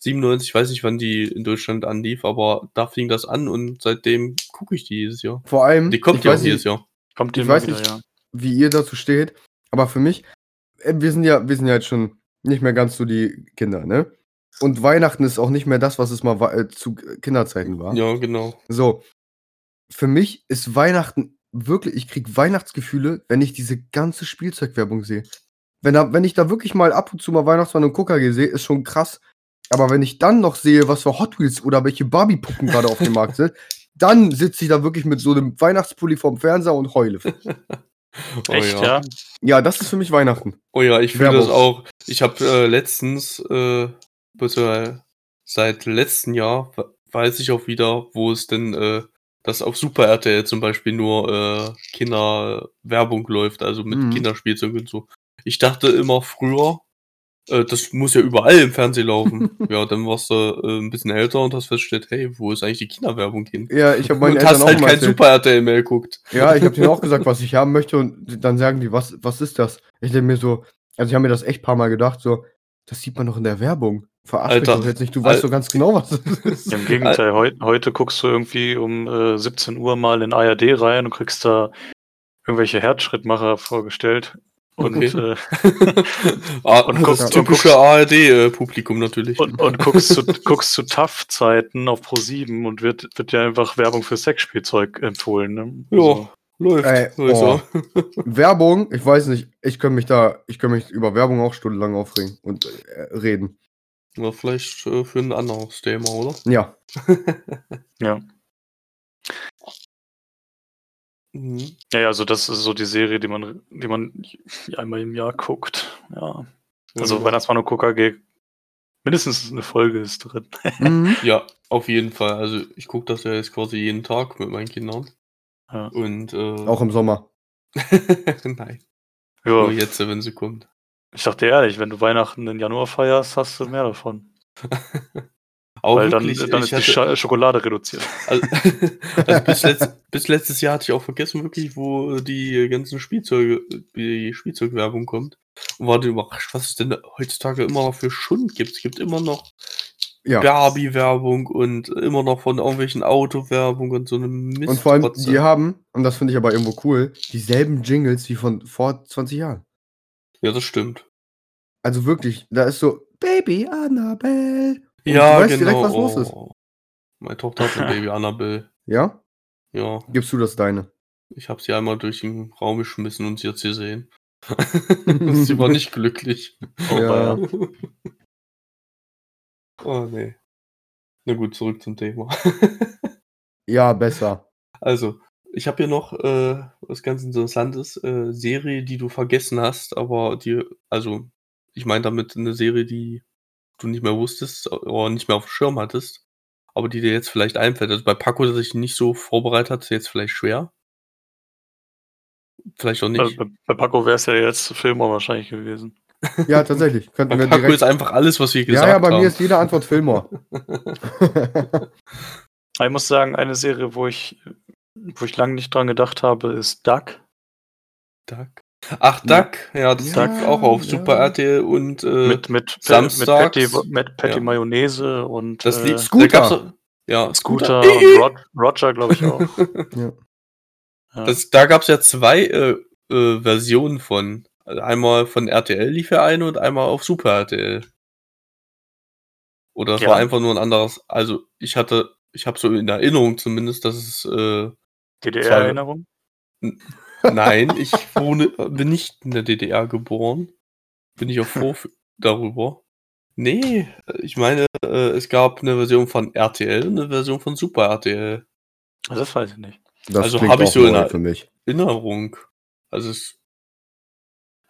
97, ich weiß nicht, wann die in Deutschland anlief, aber da fing das an und seitdem gucke ich die jedes Jahr. Vor allem, die kommt ja auch jedes Jahr. Kommt ich weiß wieder, nicht, ja. wie ihr dazu steht, aber für mich, äh, wir sind ja, wir sind ja jetzt schon nicht mehr ganz so die Kinder, ne? Und Weihnachten ist auch nicht mehr das, was es mal äh, zu Kinderzeiten war. Ja, genau. So. Für mich ist Weihnachten wirklich, ich kriege Weihnachtsgefühle, wenn ich diese ganze Spielzeugwerbung sehe. Wenn, da, wenn ich da wirklich mal ab und zu mal Weihnachtsmann und Gucker sehe, ist schon krass, aber wenn ich dann noch sehe, was für Hot Wheels oder welche Barbie-Puppen gerade auf dem Markt sind, [laughs] dann sitze ich da wirklich mit so einem Weihnachtspulli vorm Fernseher und heule. [laughs] oh, Echt, ja. ja? Ja, das ist für mich Weihnachten. Oh ja, ich fühle das auch. Ich habe äh, letztens, äh, bitte seit letztem Jahr, weiß ich auch wieder, wo es denn, äh, dass auf Super RTL zum Beispiel nur äh, Kinderwerbung läuft, also mit mhm. Kinderspielzeug und so. Ich dachte immer früher, äh, das muss ja überall im Fernsehen laufen. [laughs] ja, dann warst du äh, ein bisschen älter und hast festgestellt, hey, wo ist eigentlich die Kinderwerbung hin? Ja, ich habe meinen und hast halt kein Super RTL mehr geguckt. Ja, ich habe denen auch gesagt, [laughs] was ich haben möchte und dann sagen die, was, was ist das? Ich denke mir so, also ich habe mir das echt paar Mal gedacht, so, das sieht man doch in der Werbung. Verarsch mich doch jetzt nicht, du Alter. weißt doch ganz genau, was das [laughs] ist. Im Gegenteil, heu heute guckst du irgendwie um äh, 17 Uhr mal in ARD rein und kriegst da irgendwelche Herzschrittmacher vorgestellt Und, okay. äh, [laughs] ah, und guckst, das typische ARD-Publikum natürlich. Und, und guckst, zu, guckst zu TAF-Zeiten auf Pro7 und wird, wird ja einfach Werbung für Sexspielzeug empfohlen. Ne? Ja, also. läuft. Ey, oh. [laughs] Werbung, ich weiß nicht, ich könnte mich da, ich könnte mich über Werbung auch stundenlang aufregen und äh, reden. Ja, vielleicht äh, für ein anderes Thema, oder? Ja. [laughs] ja. Mhm. Ja, also das ist so die Serie, die man, die man einmal im Jahr guckt. Ja. Also ja. Weihnachtsmann und KKG, mindestens eine Folge ist drin. [laughs] Mhm. ja, auf jeden Fall. Also ich gucke das ja jetzt quasi jeden Tag mit meinen Kindern. Ja. Und äh, auch im Sommer. [laughs] Nein. Ja. Nur jetzt, wenn sie kommt. Ich dachte ehrlich, wenn du Weihnachten im Januar feierst, hast du mehr davon. [laughs] Auch Weil wirklich, dann, dann ist hatte, die Schokolade reduziert. [laughs] Also, [laughs] also bis, letzt, bis, letztes Jahr hatte ich auch vergessen, wirklich, wo die ganzen Spielzeuge, die Spielzeugwerbung kommt. Und war überrascht, was es denn heutzutage immer noch für Schund gibt. Es gibt immer noch ja. Barbie-Werbung und immer noch von irgendwelchen Auto-Werbung und so eine Mist. Und vor allem, die haben, und das finde ich aber irgendwo cool, dieselben Jingles wie von vor 20 Jahren. Ja, das stimmt. Also wirklich, da ist so Baby Annabelle und ja, du weißt genau. direkt, was los ist. Oh. Meine Tochter hat ein Baby [laughs] Annabelle. Ja? Ja. Gibst du das deine? Ich habe sie einmal durch den Raum geschmissen und sie hat sie gesehen. [laughs] sie war nicht glücklich. Oh, ja. [laughs] oh nee. Na gut, zurück zum Thema. ja, besser. Also, ich habe hier noch äh, was ganz Interessantes. Äh, Serie, die du vergessen hast, aber die, also, ich meine damit eine Serie, die du nicht mehr wusstest oder nicht mehr auf dem Schirm hattest, aber die dir jetzt vielleicht einfällt. Also bei Paco, der sich nicht so vorbereitet hat, ist jetzt vielleicht schwer. Vielleicht auch nicht. Bei, bei Paco wäre es ja jetzt Filmer wahrscheinlich gewesen. Ja, tatsächlich. [laughs] Könnten bei Paco direkt... ist einfach alles, was wir gesagt haben. Ja, ja, bei haben. mir ist jede Antwort Filmer. [laughs] [laughs] ich muss sagen, eine Serie, wo ich, wo ich lange nicht dran gedacht habe, ist Duck. Duck? Ach, Duck, ja, das ja, Duck auch auf ja. Super RTL und äh, mit, mit, Samstags. mit Patty, mit Patty ja. Mayonnaise und das äh, Scooter. ja, Scooter und Rod, Roger, glaube ich auch. [laughs] ja. Das, da gab es ja zwei äh, äh, Versionen von. Also einmal von RTL lief ja eine und einmal auf Super RTL. Oder es war einfach nur ein anderes. Also ich hatte, ich habe so in Erinnerung zumindest, dass es äh, DDR-Erinnerung? Nein, ich wohne, bin nicht in der DDR geboren. Bin ich auch froh [laughs] darüber. Nee, ich meine, äh, es gab eine Version von RTL und eine Version von Super RTL. Das weiß ich nicht. Das also habe ich so in Erinnerung. Also es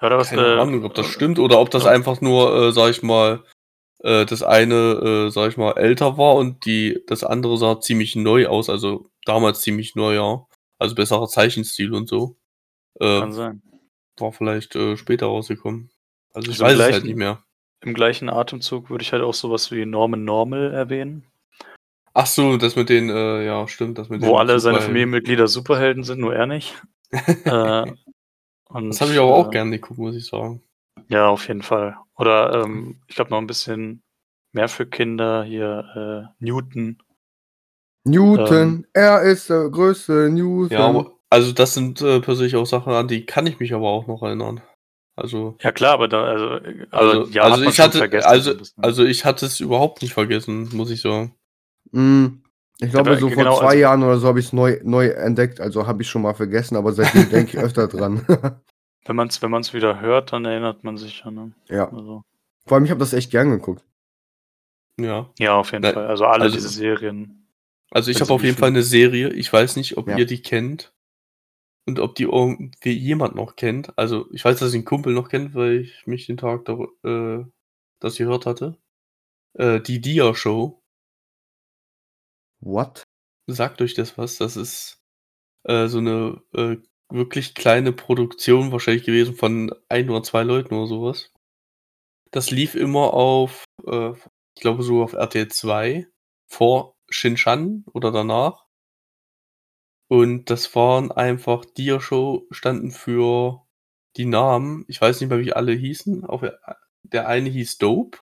ja, was, keine äh, Ahnung, ob das stimmt oder ob das ja. einfach nur, äh, sag ich mal, äh, das eine, äh, sag ich mal, älter war und die, das andere sah ziemlich neu aus, also damals ziemlich neu, ja. Also besserer Zeichenstil und so. Äh, Kann sein. War vielleicht äh, später rausgekommen. Also ich also weiß gleichen, es halt nicht mehr. Im gleichen Atemzug würde ich halt auch sowas wie Norman Normal erwähnen. Ach so, das mit den, äh, ja, stimmt, das mit Wo alle seine Familienmitglieder Superhelden sind, nur er nicht. [laughs] äh, und, das habe ich aber auch äh, gerne geguckt, muss ich sagen. Ja, auf jeden Fall. Oder ähm, ich glaube noch ein bisschen mehr für Kinder hier, äh, Newton. Newton, ähm, er ist der größte Newton. Ja, also das sind äh, persönlich auch Sachen, an die kann ich mich aber auch noch erinnern. Also ja klar, aber da also also, also ja, also ich hatte also also ich hatte es überhaupt nicht vergessen, muss ich sagen. Mm, ich glaube, so genau, vor zwei also, Jahren oder so habe ich es neu, neu entdeckt, also habe ich schon mal vergessen, aber seitdem [laughs] denke ich öfter dran. Wenn man es wenn man's wieder hört, dann erinnert man sich ja. Ne? Ja. Also. Vor allem, ich habe das echt gern geguckt. Ja. Ja, auf jeden Na, Fall. Also alle also, diese Serien. Also ich habe auf jeden Fall eine Serie, ich weiß nicht, ob ja. ihr die kennt. Und ob die irgendwie jemand noch kennt. Also, ich weiß, dass ich einen Kumpel noch kennt, weil ich mich den Tag da, äh, das gehört hatte. Äh, die Dia-Show. What? Sagt euch das was? Das ist äh, so eine äh, wirklich kleine Produktion wahrscheinlich gewesen von ein oder zwei Leuten oder sowas. Das lief immer auf, äh, ich glaube so auf RTL 2 vor Shinshan oder danach. Und das waren einfach Dia-Show standen für die Namen. Ich weiß nicht mehr, wie alle hießen. Auch der eine hieß Dope.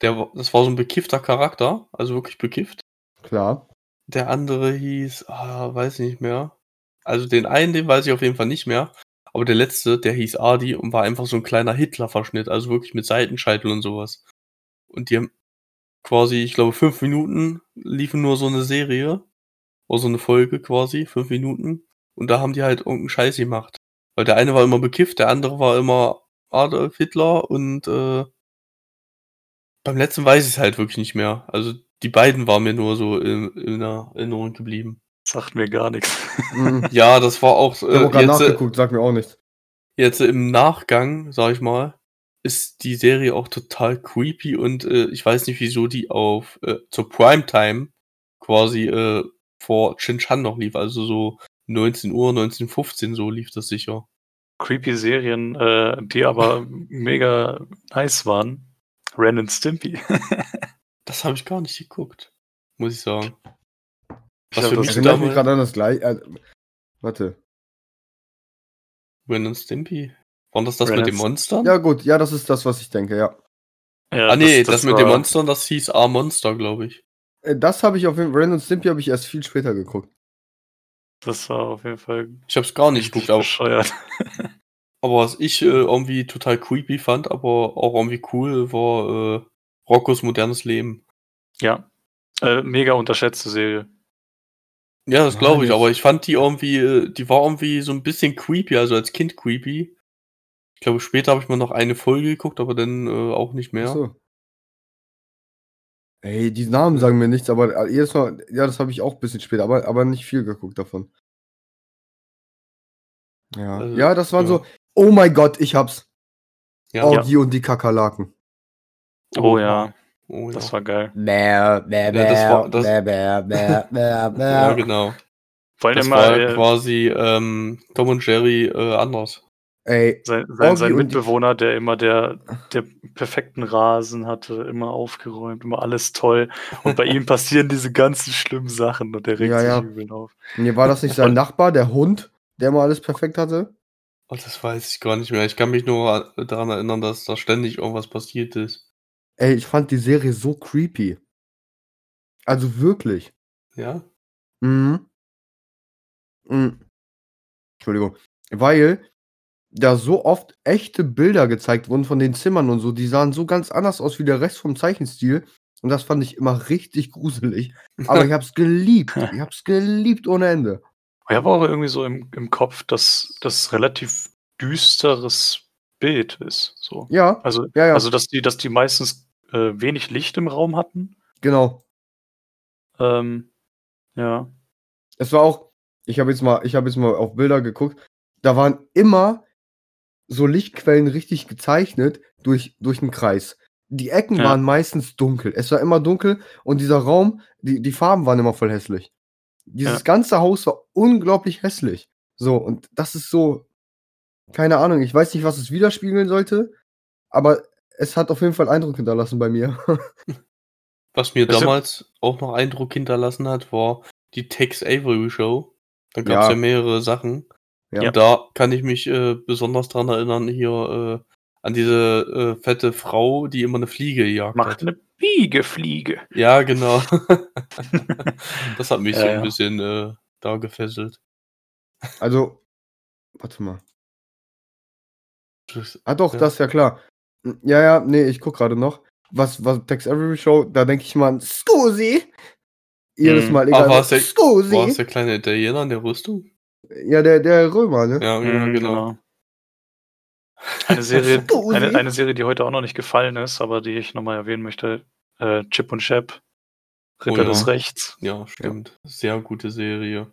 Der, das war so ein bekiffter Charakter, also wirklich bekifft. Klar. Der andere hieß, ah, weiß ich nicht mehr. Also den einen, den weiß ich auf jeden Fall nicht mehr. Aber der letzte, der hieß Adi und war einfach so ein kleiner Hitler-Verschnitt, also wirklich mit Seitenscheitel und sowas. Und die haben quasi, ich glaube, fünf Minuten liefen nur so eine Serie. Oder so eine Folge quasi, fünf Minuten. Und da haben die halt irgendeinen Scheiß gemacht. Weil der eine war immer bekifft, der andere war immer Adolf Hitler und äh, beim letzten weiß ich es halt wirklich nicht mehr. Also die beiden waren mir nur so in, in Erinnerung geblieben. Sagt mir gar nichts. Mhm. [laughs] ja, das war auch. Äh, ich hab auch jetzt, äh, nachgeguckt, sagt mir auch nichts. Jetzt im Nachgang, sag ich mal, ist die Serie auch total creepy und äh, ich weiß nicht, wieso die auf äh, zur Primetime quasi äh, vor Chan noch lief. Also so 19 Uhr, 1915 so lief das sicher. Creepy Serien, äh, die aber mega nice waren. Ren and Stimpy. [laughs] das habe ich gar nicht geguckt, muss ich sagen. Was ich für mich mich gerade an das gleiche. Äh, warte. Ren and Stimpy? War das das Ren mit den Monstern? Ja, gut, ja, das ist das, was ich denke, ja. ja ah, nee, das, das, das mit den Monstern, das hieß A-Monster, glaube ich. Äh, das habe ich auf jeden Fall, Ren und Stimpy habe ich erst viel später geguckt. Das war auf jeden Fall. Ich habe es gar nicht geguckt, aber. Bescheuert. [laughs] aber was ich äh, irgendwie total creepy fand, aber auch irgendwie cool, war äh, Roccos modernes Leben. Ja. Äh, mega unterschätzte Serie. Ja, das glaube ich, aber ich fand die irgendwie, äh, die war irgendwie so ein bisschen creepy, also als Kind creepy. Ich glaube, später habe ich mal noch eine Folge geguckt, aber dann äh, auch nicht mehr. Ach so. Ey, die Namen sagen mir nichts, aber äh, jedes Mal, ja, das habe ich auch ein bisschen später, aber, aber nicht viel geguckt davon. Ja, also, ja, das waren ja. so, oh mein Gott, ich hab's. Ja, Augie ja. und die Kakerlaken. Oh, oh ja. Oh, das war geil. Bäh, bäh, bäh, ja, das war, das, bäh, bäh, bäh, bäh, [laughs] bäh. ja, genau. Vor allem das war äh, quasi ähm, Tom und Jerry äh, anders. Ey, sein, sein, sein Mitbewohner, der immer der, der perfekten Rasen hatte, immer aufgeräumt, immer alles toll. Und bei ihm [laughs] passieren diese ganzen schlimmen Sachen und der regt ja, sich ja. übel auf. Nee, war das nicht sein Nachbar, der Hund, der immer alles perfekt hatte? Oh, das weiß ich gar nicht mehr. Ich kann mich nur daran erinnern, dass da ständig irgendwas passiert ist. Ey, ich fand die Serie so creepy. Also wirklich. Ja? Mhm. mhm. Entschuldigung. Weil da so oft echte Bilder gezeigt wurden von den Zimmern und so. Die sahen so ganz anders aus wie der Rest vom Zeichenstil. Und das fand ich immer richtig [laughs] gruselig. Aber ich hab's geliebt. [laughs] Ich hab's geliebt ohne Ende. Ich habe auch irgendwie so im, im Kopf, dass das relativ düsteres Bild ist. So. Ja. Also, ja, ja. also dass die, dass die meistens äh, wenig Licht im Raum hatten. Genau. Ähm, ja. Es war auch, ich habe jetzt mal, ich habe jetzt mal auf Bilder geguckt, da waren immer so Lichtquellen richtig gezeichnet durch, durch einen Kreis. Die Ecken ja. waren meistens dunkel. Es war immer dunkel und dieser Raum, die, die Farben waren immer voll hässlich. Dieses ja. ganze Haus war unglaublich hässlich. So, und das ist so, keine Ahnung, ich weiß nicht, was es widerspiegeln sollte, aber es hat auf jeden Fall Eindruck hinterlassen bei mir. [laughs] was mir damals auch noch Eindruck hinterlassen hat, war die Tex Avery Show. Da gab es ja. ja mehrere Sachen. Ja. Und da kann ich mich äh, besonders dran erinnern, hier äh, an diese äh, fette Frau, die immer eine Fliege jagt Macht eine Biegefliege. Ja, genau. [laughs] das hat mich so ein bisschen äh, da gefesselt. Also, warte mal. ah doch, ja. das ist ja klar. Ja, ja, nee, ich guck gerade noch. Was, was Tex Avery Show, da denke ich mal an Scusi. Jedes hm. Mal, egal. Ah, war es der, war es der kleine Italiener in der Rüstung? Ja, der, der Römer, ne? Ja, ja mhm, genau. genau. Eine Serie, [laughs] eine, eine Serie, die heute auch noch nicht gefallen ist, aber die ich nochmal erwähnen möchte: äh, Chip und Chap, Ritter oh, ja. des Rechts. Ja, stimmt. Ja. Sehr gute Serie.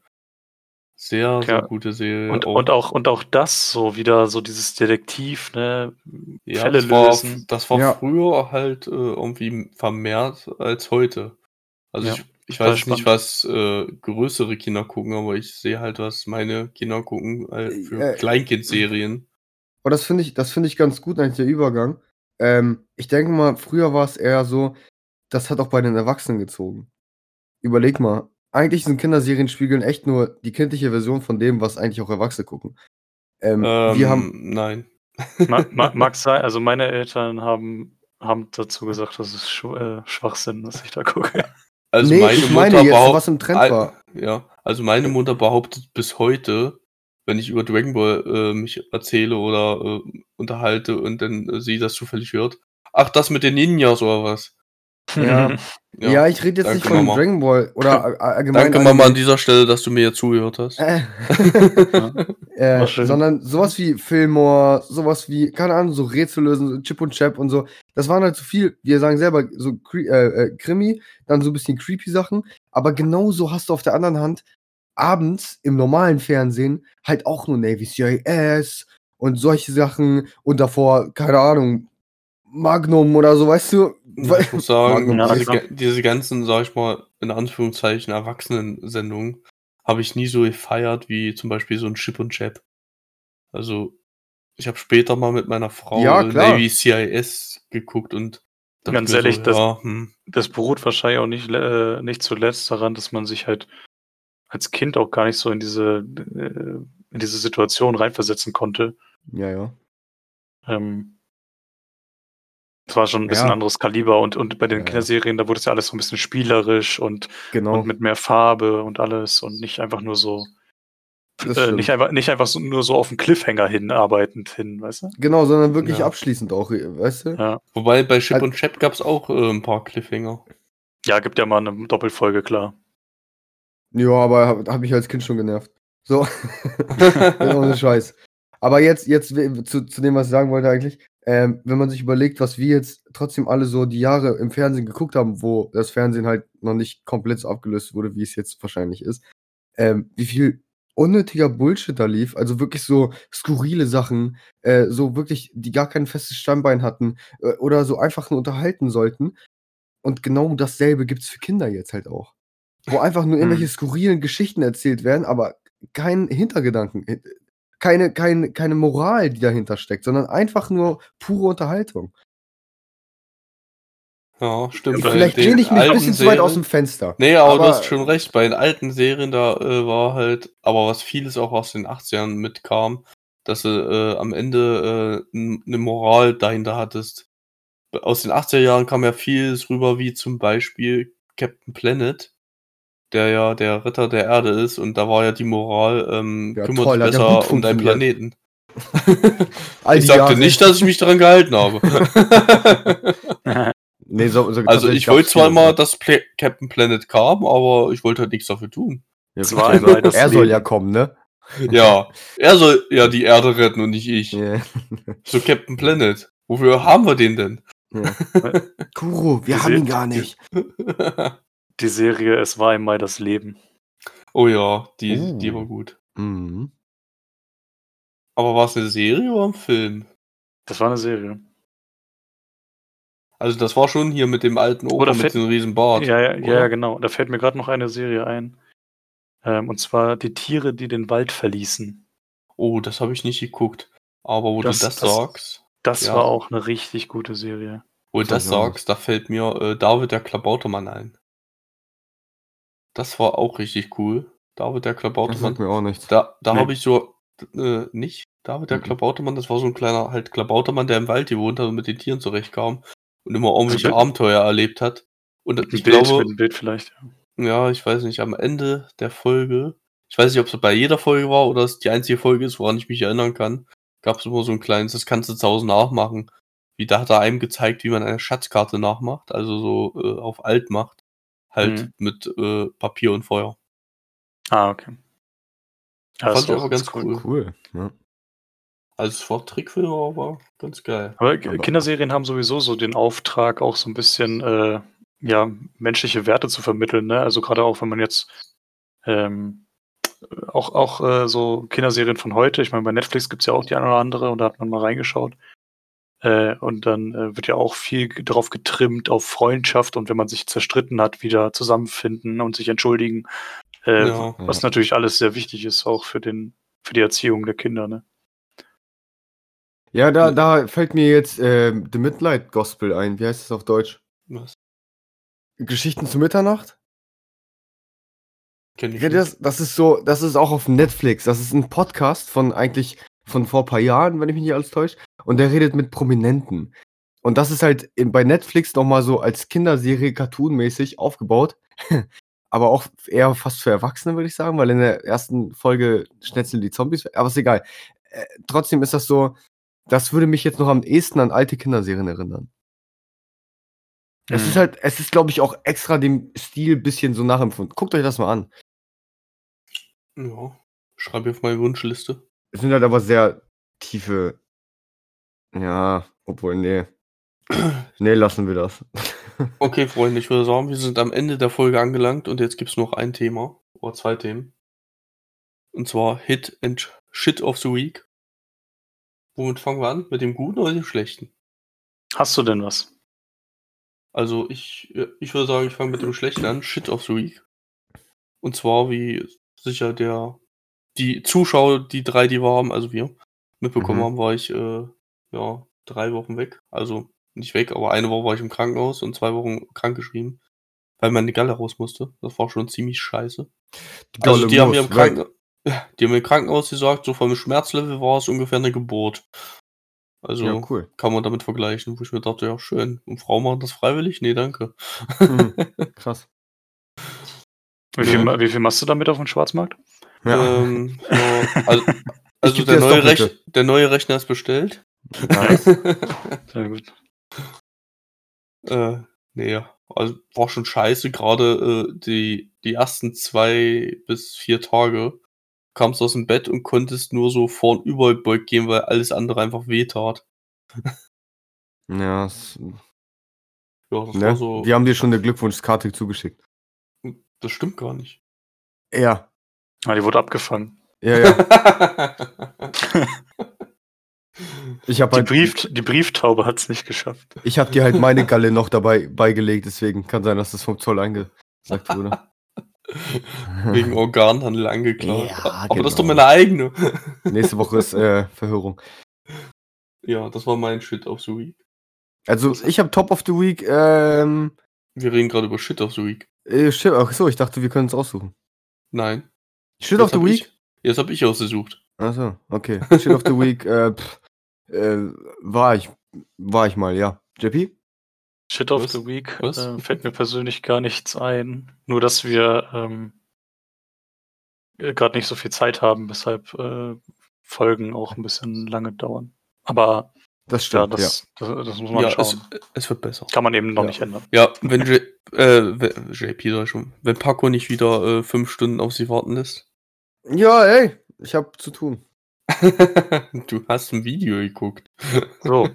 Sehr, sehr ja. gute Serie. Und, auch. und, auch, und auch das so wieder, so dieses Detektiv, ne? Ja, Fälle das lösen. War, das war ja. früher halt äh, irgendwie vermehrt als heute. Also ich ich weiß spannend. nicht, was äh, größere Kinder gucken, aber ich sehe halt, was meine Kinder gucken äh, für äh, Kleinkindserien. Aber das finde ich, das finde ich ganz gut eigentlich der Übergang. Ähm, ich denke mal, früher war es eher so, das hat auch bei den Erwachsenen gezogen. Überleg mal, eigentlich sind Kinderserien spiegeln echt nur die kindliche Version von dem, was eigentlich auch Erwachsene gucken. Ähm, ähm, wir haben. Nein. Ma [laughs] ma mag sein, also meine Eltern haben, haben dazu gesagt, das ist Sch äh, Schwachsinn, was ich da gucke. Also nee, meine ich meine Mutter jetzt, was im Trend war. Ja, also meine Mutter behauptet bis heute, wenn ich über Dragon Ball äh, mich erzähle oder äh, unterhalte und dann äh, sie das zufällig hört. Ach, das mit den Ninjas oder was? Ja, ja, ja ich rede jetzt nicht von Mama. Dragon Ball oder [laughs] allgemein. Danke Mama an dieser Stelle, dass du mir zugehört hast. Äh. [laughs] äh, sondern sowas wie Fillmore, sowas wie, keine Ahnung, so Rätsel lösen, so Chip und Chap und so. Das waren halt zu so viel, wir sagen selber, so äh, äh, Krimi, dann so ein bisschen creepy Sachen. Aber genauso hast du auf der anderen Hand abends im normalen Fernsehen halt auch nur Navy CIS und solche Sachen und davor, keine Ahnung, Magnum oder so, weißt du? Ja, ich [laughs] muss sagen, ja, diese, diese, ganzen, sag ich mal, in Anführungszeichen Erwachsenen-Sendungen habe ich nie so gefeiert wie zum Beispiel so ein Chip und Chap. Also, ich habe später mal mit meiner Frau ja, Navy CIS geguckt und ganz ehrlich, so, das, ja, hm. das beruht wahrscheinlich auch nicht, äh, nicht zuletzt daran, dass man sich halt als Kind auch gar nicht so in diese, äh, in diese Situation reinversetzen konnte. Ja, ja. Ähm, es war schon ein bisschen ja. anderes Kaliber und, und bei den ja. Kinderserien, da wurde es ja alles so ein bisschen spielerisch und, genau. und mit mehr Farbe und alles und nicht einfach nur so äh, nicht einfach, nicht einfach so, nur so auf den Cliffhanger hinarbeitend hin, weißt du? Genau, sondern wirklich ja. abschließend auch, weißt du? Ja. Wobei bei Chip also, und Chap gab es auch äh, ein paar Cliffhanger. Ja, gibt ja mal eine Doppelfolge, klar. Ja, aber habe hab mich als Kind schon genervt. So. [laughs] Ohne Scheiß. Aber jetzt, jetzt zu, zu dem, was ich sagen wollte eigentlich, ähm, wenn man sich überlegt, was wir jetzt trotzdem alle so die Jahre im Fernsehen geguckt haben, wo das Fernsehen halt noch nicht komplett so abgelöst wurde, wie es jetzt wahrscheinlich ist, ähm, wie viel unnötiger Bullshit da lief, also wirklich so skurrile Sachen, äh, so wirklich, die gar kein festes Stammbein hatten äh, oder so einfach nur unterhalten sollten. Und genau dasselbe gibt's für Kinder jetzt halt auch. Wo einfach nur irgendwelche hm. skurrilen Geschichten erzählt werden, aber kein Hintergedanken keine, keine, keine Moral, die dahinter steckt, sondern einfach nur pure Unterhaltung. Ja, stimmt. Vielleicht lehne ich mich ein bisschen zu weit aus dem Fenster. Nee, aber, aber, du hast schon recht. Bei den alten Serien, da äh, war halt, aber was vieles auch aus den 80ern mitkam, dass du äh, am Ende äh, eine Moral dahinter hattest. Aus den 80er Jahren kam ja vieles rüber, wie zum Beispiel Captain Planet der ja der Ritter der Erde ist und da war ja die Moral, ähm, ja, kümmert toll, besser um deinen Planeten. [laughs] ich sagte Jahre. nicht, dass ich mich daran gehalten habe. [laughs] nee, so, so [laughs] also ich wollte zwar mal, dass Pla Captain Planet kam, aber ich wollte halt nichts dafür tun. Ja, er soll ja kommen, ne? Ja, er soll ja die Erde retten und nicht ich. Yeah. So Captain Planet. Wofür haben wir den denn? Ja. Kuro, wir haben ihn gar nicht. Die Serie Es war einmal das Leben. Oh ja, die, uh. die war gut. Mhm. Aber war es eine Serie oder ein Film? Das war eine Serie. Also das war schon hier mit dem alten Opa mit dem riesen Bart. Ja, ja, ja, genau. Da fällt mir gerade noch eine Serie ein. Ähm, und zwar die Tiere, die den Wald verließen. Oh, das habe ich nicht geguckt. Aber wo das, du das, das sagst. Das ja. war auch eine richtig gute Serie. Wo du das sagst, da fällt mir äh, David der Klabautermann ein. Das war auch richtig cool. David der Klabautermann. Das mir auch nichts. Da, da nee. habe ich so, äh, nicht David der mhm. Klabautermann, das war so ein kleiner halt Klabautermann, der im Wald gewohnt hat und mit den Tieren zurechtkam und immer irgendwelche also, Abenteuer erlebt hat. Und ich Bild, glaube, dem Bild vielleicht. Ja, ich weiß nicht, am Ende der Folge, ich weiß nicht, ob es bei jeder Folge war oder es die einzige Folge ist, woran ich mich erinnern kann, gab es immer so ein kleines, das kannst du zu Hause nachmachen. Wie da hat er einem gezeigt, wie man eine Schatzkarte nachmacht, also so äh, auf alt macht. Halt mhm. mit äh, Papier und Feuer. Ah, okay. Ja, fand ich aber ganz cool. Cool. Ja. Als Vortrickfilm aber ganz geil. Aber, aber Kinderserien haben sowieso so den Auftrag, auch so ein bisschen äh, ja, menschliche Werte zu vermitteln. Ne? Also gerade auch, wenn man jetzt ähm, auch, auch äh, so Kinderserien von heute, ich meine, bei Netflix gibt es ja auch die eine oder andere und da hat man mal reingeschaut. Äh, und dann äh, wird ja auch viel drauf getrimmt, auf Freundschaft und wenn man sich zerstritten hat, wieder zusammenfinden und sich entschuldigen. Äh, ja, was ja. natürlich alles sehr wichtig ist, auch für, den, für die Erziehung der Kinder. Ne? Ja, da, da fällt mir jetzt äh, The Midnight Gospel ein. Wie heißt das auf Deutsch? Was? Geschichten zu Mitternacht? Kenn ich ja, das, das ist so, das ist auch auf Netflix. Das ist ein Podcast von eigentlich von vor ein paar Jahren, wenn ich mich nicht alles täusche. Und der redet mit Prominenten. Und das ist halt bei Netflix nochmal so als Kinderserie cartoonmäßig aufgebaut. [laughs] aber auch eher fast für Erwachsene, würde ich sagen, weil in der ersten Folge schnetzeln die Zombies, aber ist egal. Äh, trotzdem ist das so, das würde mich jetzt noch am ehesten an alte Kinderserien erinnern. Es ist mhm. halt, es ist, glaube ich, auch extra dem Stil bisschen so nachempfunden. Guckt euch das mal an. Ja, schreibe auf meine Wunschliste. Es sind halt aber sehr tiefe. Ja, obwohl, nee. [clears throat] nee, lassen wir das. [laughs] okay, Freunde, ich würde sagen, wir sind am Ende der Folge angelangt und jetzt gibt es noch ein Thema oder zwei Themen. Und zwar Hit and Shit of the Week. Womit fangen wir an? Mit dem Guten oder dem Schlechten? Hast du denn was? Also ich, ich würde sagen, ich fange mit dem Schlechten an. Shit of the Week. Und zwar, wie sicher der, die Zuschauer, die drei, die wir haben, also wir, mitbekommen mhm. haben, war ich, äh, ja, drei Wochen weg. Also nicht weg, aber eine Woche war ich im Krankenhaus und zwei Wochen krankgeschrieben, weil meine Galle raus musste. Das war schon ziemlich scheiße. Die also die haben mir im Krankenhaus, [laughs] die haben mir im Krankenhaus gesagt, so vom Schmerzlevel war es ungefähr eine Geburt. Also ja, cool. kann man damit vergleichen, wo ich mir dachte, ja, schön. Und Frauen machen das freiwillig? Nee, danke. Mhm. [laughs] Krass. Wie viel, ja. wie viel machst du damit auf dem Schwarzmarkt? Ja. Ähm, ja, [laughs] also, also der, neue Rech der neue Rechner ist bestellt. Nice. [laughs] Sehr gut. Äh, nee, also war schon scheiße. Gerade äh, die, die ersten zwei bis vier Tage kamst aus dem Bett und konntest nur so vorn überbeugt gehen, weil alles andere einfach wehtat. [laughs] Ja, es, ja das ne? war so. Die haben dir schon eine Glückwunschkarte zugeschickt. Das stimmt gar nicht. Ja. Ah, die wurde abgefangen. Ja, ja. [laughs] ich habe halt, die, Brief, die Brieftaube hat es nicht geschafft. Ich habe dir halt meine [laughs] Galle noch dabei beigelegt, deswegen kann sein, dass das vom Zoll eingesagt wurde. [laughs] Wegen Organhandel angeklagt. Ja, Aber genau. das ist doch genau. meine eigene. Nächste Woche ist äh, Verhörung. Ja, das war mein Shit of the Week. Also, ich habe Top of the Week. Ähm, wir reden gerade über Shit of the Week. Äh, shit, ach so, ich dachte, wir können es aussuchen. Nein. Shit of the Week? Ich, jetzt habe ich ausgesucht. Achso, okay. Shit of the Week, äh, pff, äh, war ich, war ich mal, ja. JP? Shit of Was? the Week äh, fällt mir persönlich gar nichts ein. Nur, dass wir ähm, äh, gerade nicht so viel Zeit haben, weshalb äh, Folgen auch ein bisschen lange dauern. Aber das stimmt, ja, das, ja. Das, das, muss man ja, schauen. Es, es, wird besser. Kann man eben noch ja. nicht ändern. Ja, wenn J äh, JP soll schon, wenn Paco nicht wieder äh, fünf Stunden auf sie warten lässt. Ja, ey, ich hab zu tun. [laughs] du hast ein Video geguckt. So.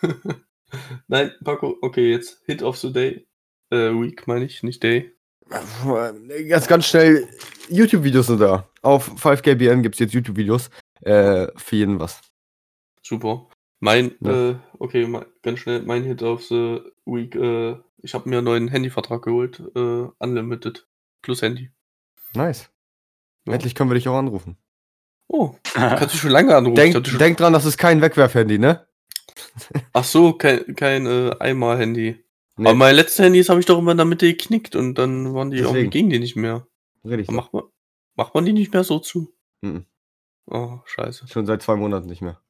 [laughs] Nein, Paco, okay, jetzt Hit of the Day. Äh, Week meine ich, nicht Day. Ganz, ganz schnell, YouTube-Videos sind da. Auf 5GBN gibt es jetzt YouTube-Videos. Äh, für jeden was. Super. Mein, ja. äh, okay, mein, ganz schnell, mein Hit of the Week. Äh, ich habe mir einen neuen Handyvertrag geholt. Äh, Unlimited. Plus Handy. Nice. Ja. Endlich können wir dich auch anrufen. Oh, kannst du schon lange anrufen. Denk, denk dran, das ist kein Wegwerfhandy, ne? [laughs] Ach so, kein, kein äh, Einmal-Handy. Nee. Aber meine letzten Handys habe ich doch immer in der Mitte geknickt und dann waren die Deswegen. auch, gingen die nicht mehr. Richtig. Macht man, macht man die nicht mehr so zu? Mhm. Oh, scheiße. Schon seit zwei Monaten nicht mehr.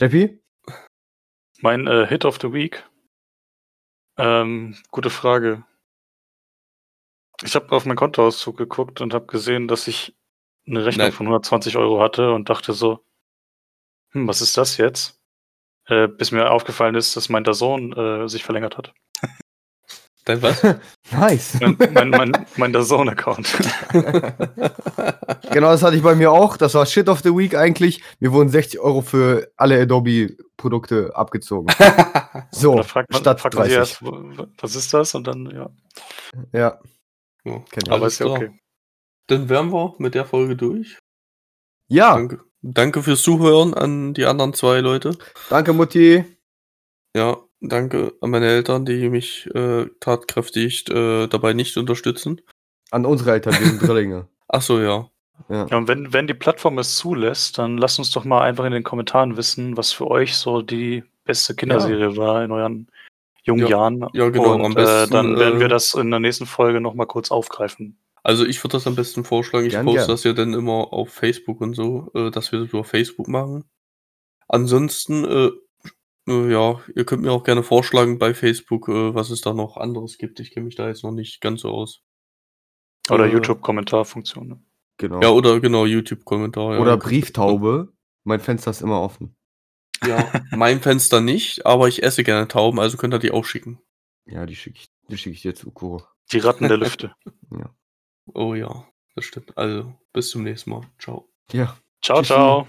JP? Mein äh, Hit of the Week. Ähm, gute Frage. Ich habe auf meinen Kontoauszug geguckt und habe gesehen, dass ich eine Rechnung Nein. von 120 Euro hatte und dachte so, hm, was ist das jetzt? Äh, bis mir aufgefallen ist, dass mein Dazon äh, sich verlängert hat. Dein was? [laughs] nice. Mein, mein, mein, mein Dazone-Account. genau, das hatte ich bei mir auch. Das war Shit of the Week eigentlich. Mir wurden 60 Euro für alle Adobe-Produkte abgezogen. [laughs] so, da fragt man, statt fragt man 30. Erst, was ist das? Und dann, ja. Ja. ja. Aber ist ja okay. Dann wären wir mit der Folge durch. Ja. Danke, danke fürs Zuhören an die anderen zwei Leute. Danke, Mutti. Ja, danke an meine Eltern, die mich äh, tatkräftig äh, dabei nicht unterstützen. An unsere Eltern, die sind Drillinge. [laughs] Ach so, ja. Ja. ja, und wenn, wenn die Plattform es zulässt, dann lasst uns doch mal einfach in den Kommentaren wissen, was für euch so die beste Kinderserie ja. war in euren jungen ja. Jahren. Ja, genau. Und besten, äh, dann werden wir äh, das in der nächsten Folge nochmal kurz aufgreifen. Also ich würde das am besten vorschlagen. Ich gern, poste gern. das ja dann immer auf Facebook und so, äh, dass wir das über Facebook machen. Ansonsten, äh, äh, ja, ihr könnt mir auch gerne vorschlagen bei Facebook, äh, was es da noch anderes gibt. Ich kenne mich da jetzt noch nicht ganz so aus. Oder äh, YouTube-Kommentarfunktion. Ne? Genau. Ja, oder genau, YouTube-Kommentar. Ja, oder Brieftaube. Mein Fenster ist immer offen. Ja, [laughs] mein Fenster nicht, aber ich esse gerne Tauben, also könnt ihr die auch schicken. Ja, die schicke ich, die schick ich dir zu, Kuro. Die Ratten der [laughs] Lüfte. ja. Oh ja, das stimmt. Also, bis zum nächsten Mal. Ciao. Ja. Ciao, Tschüssi. ciao.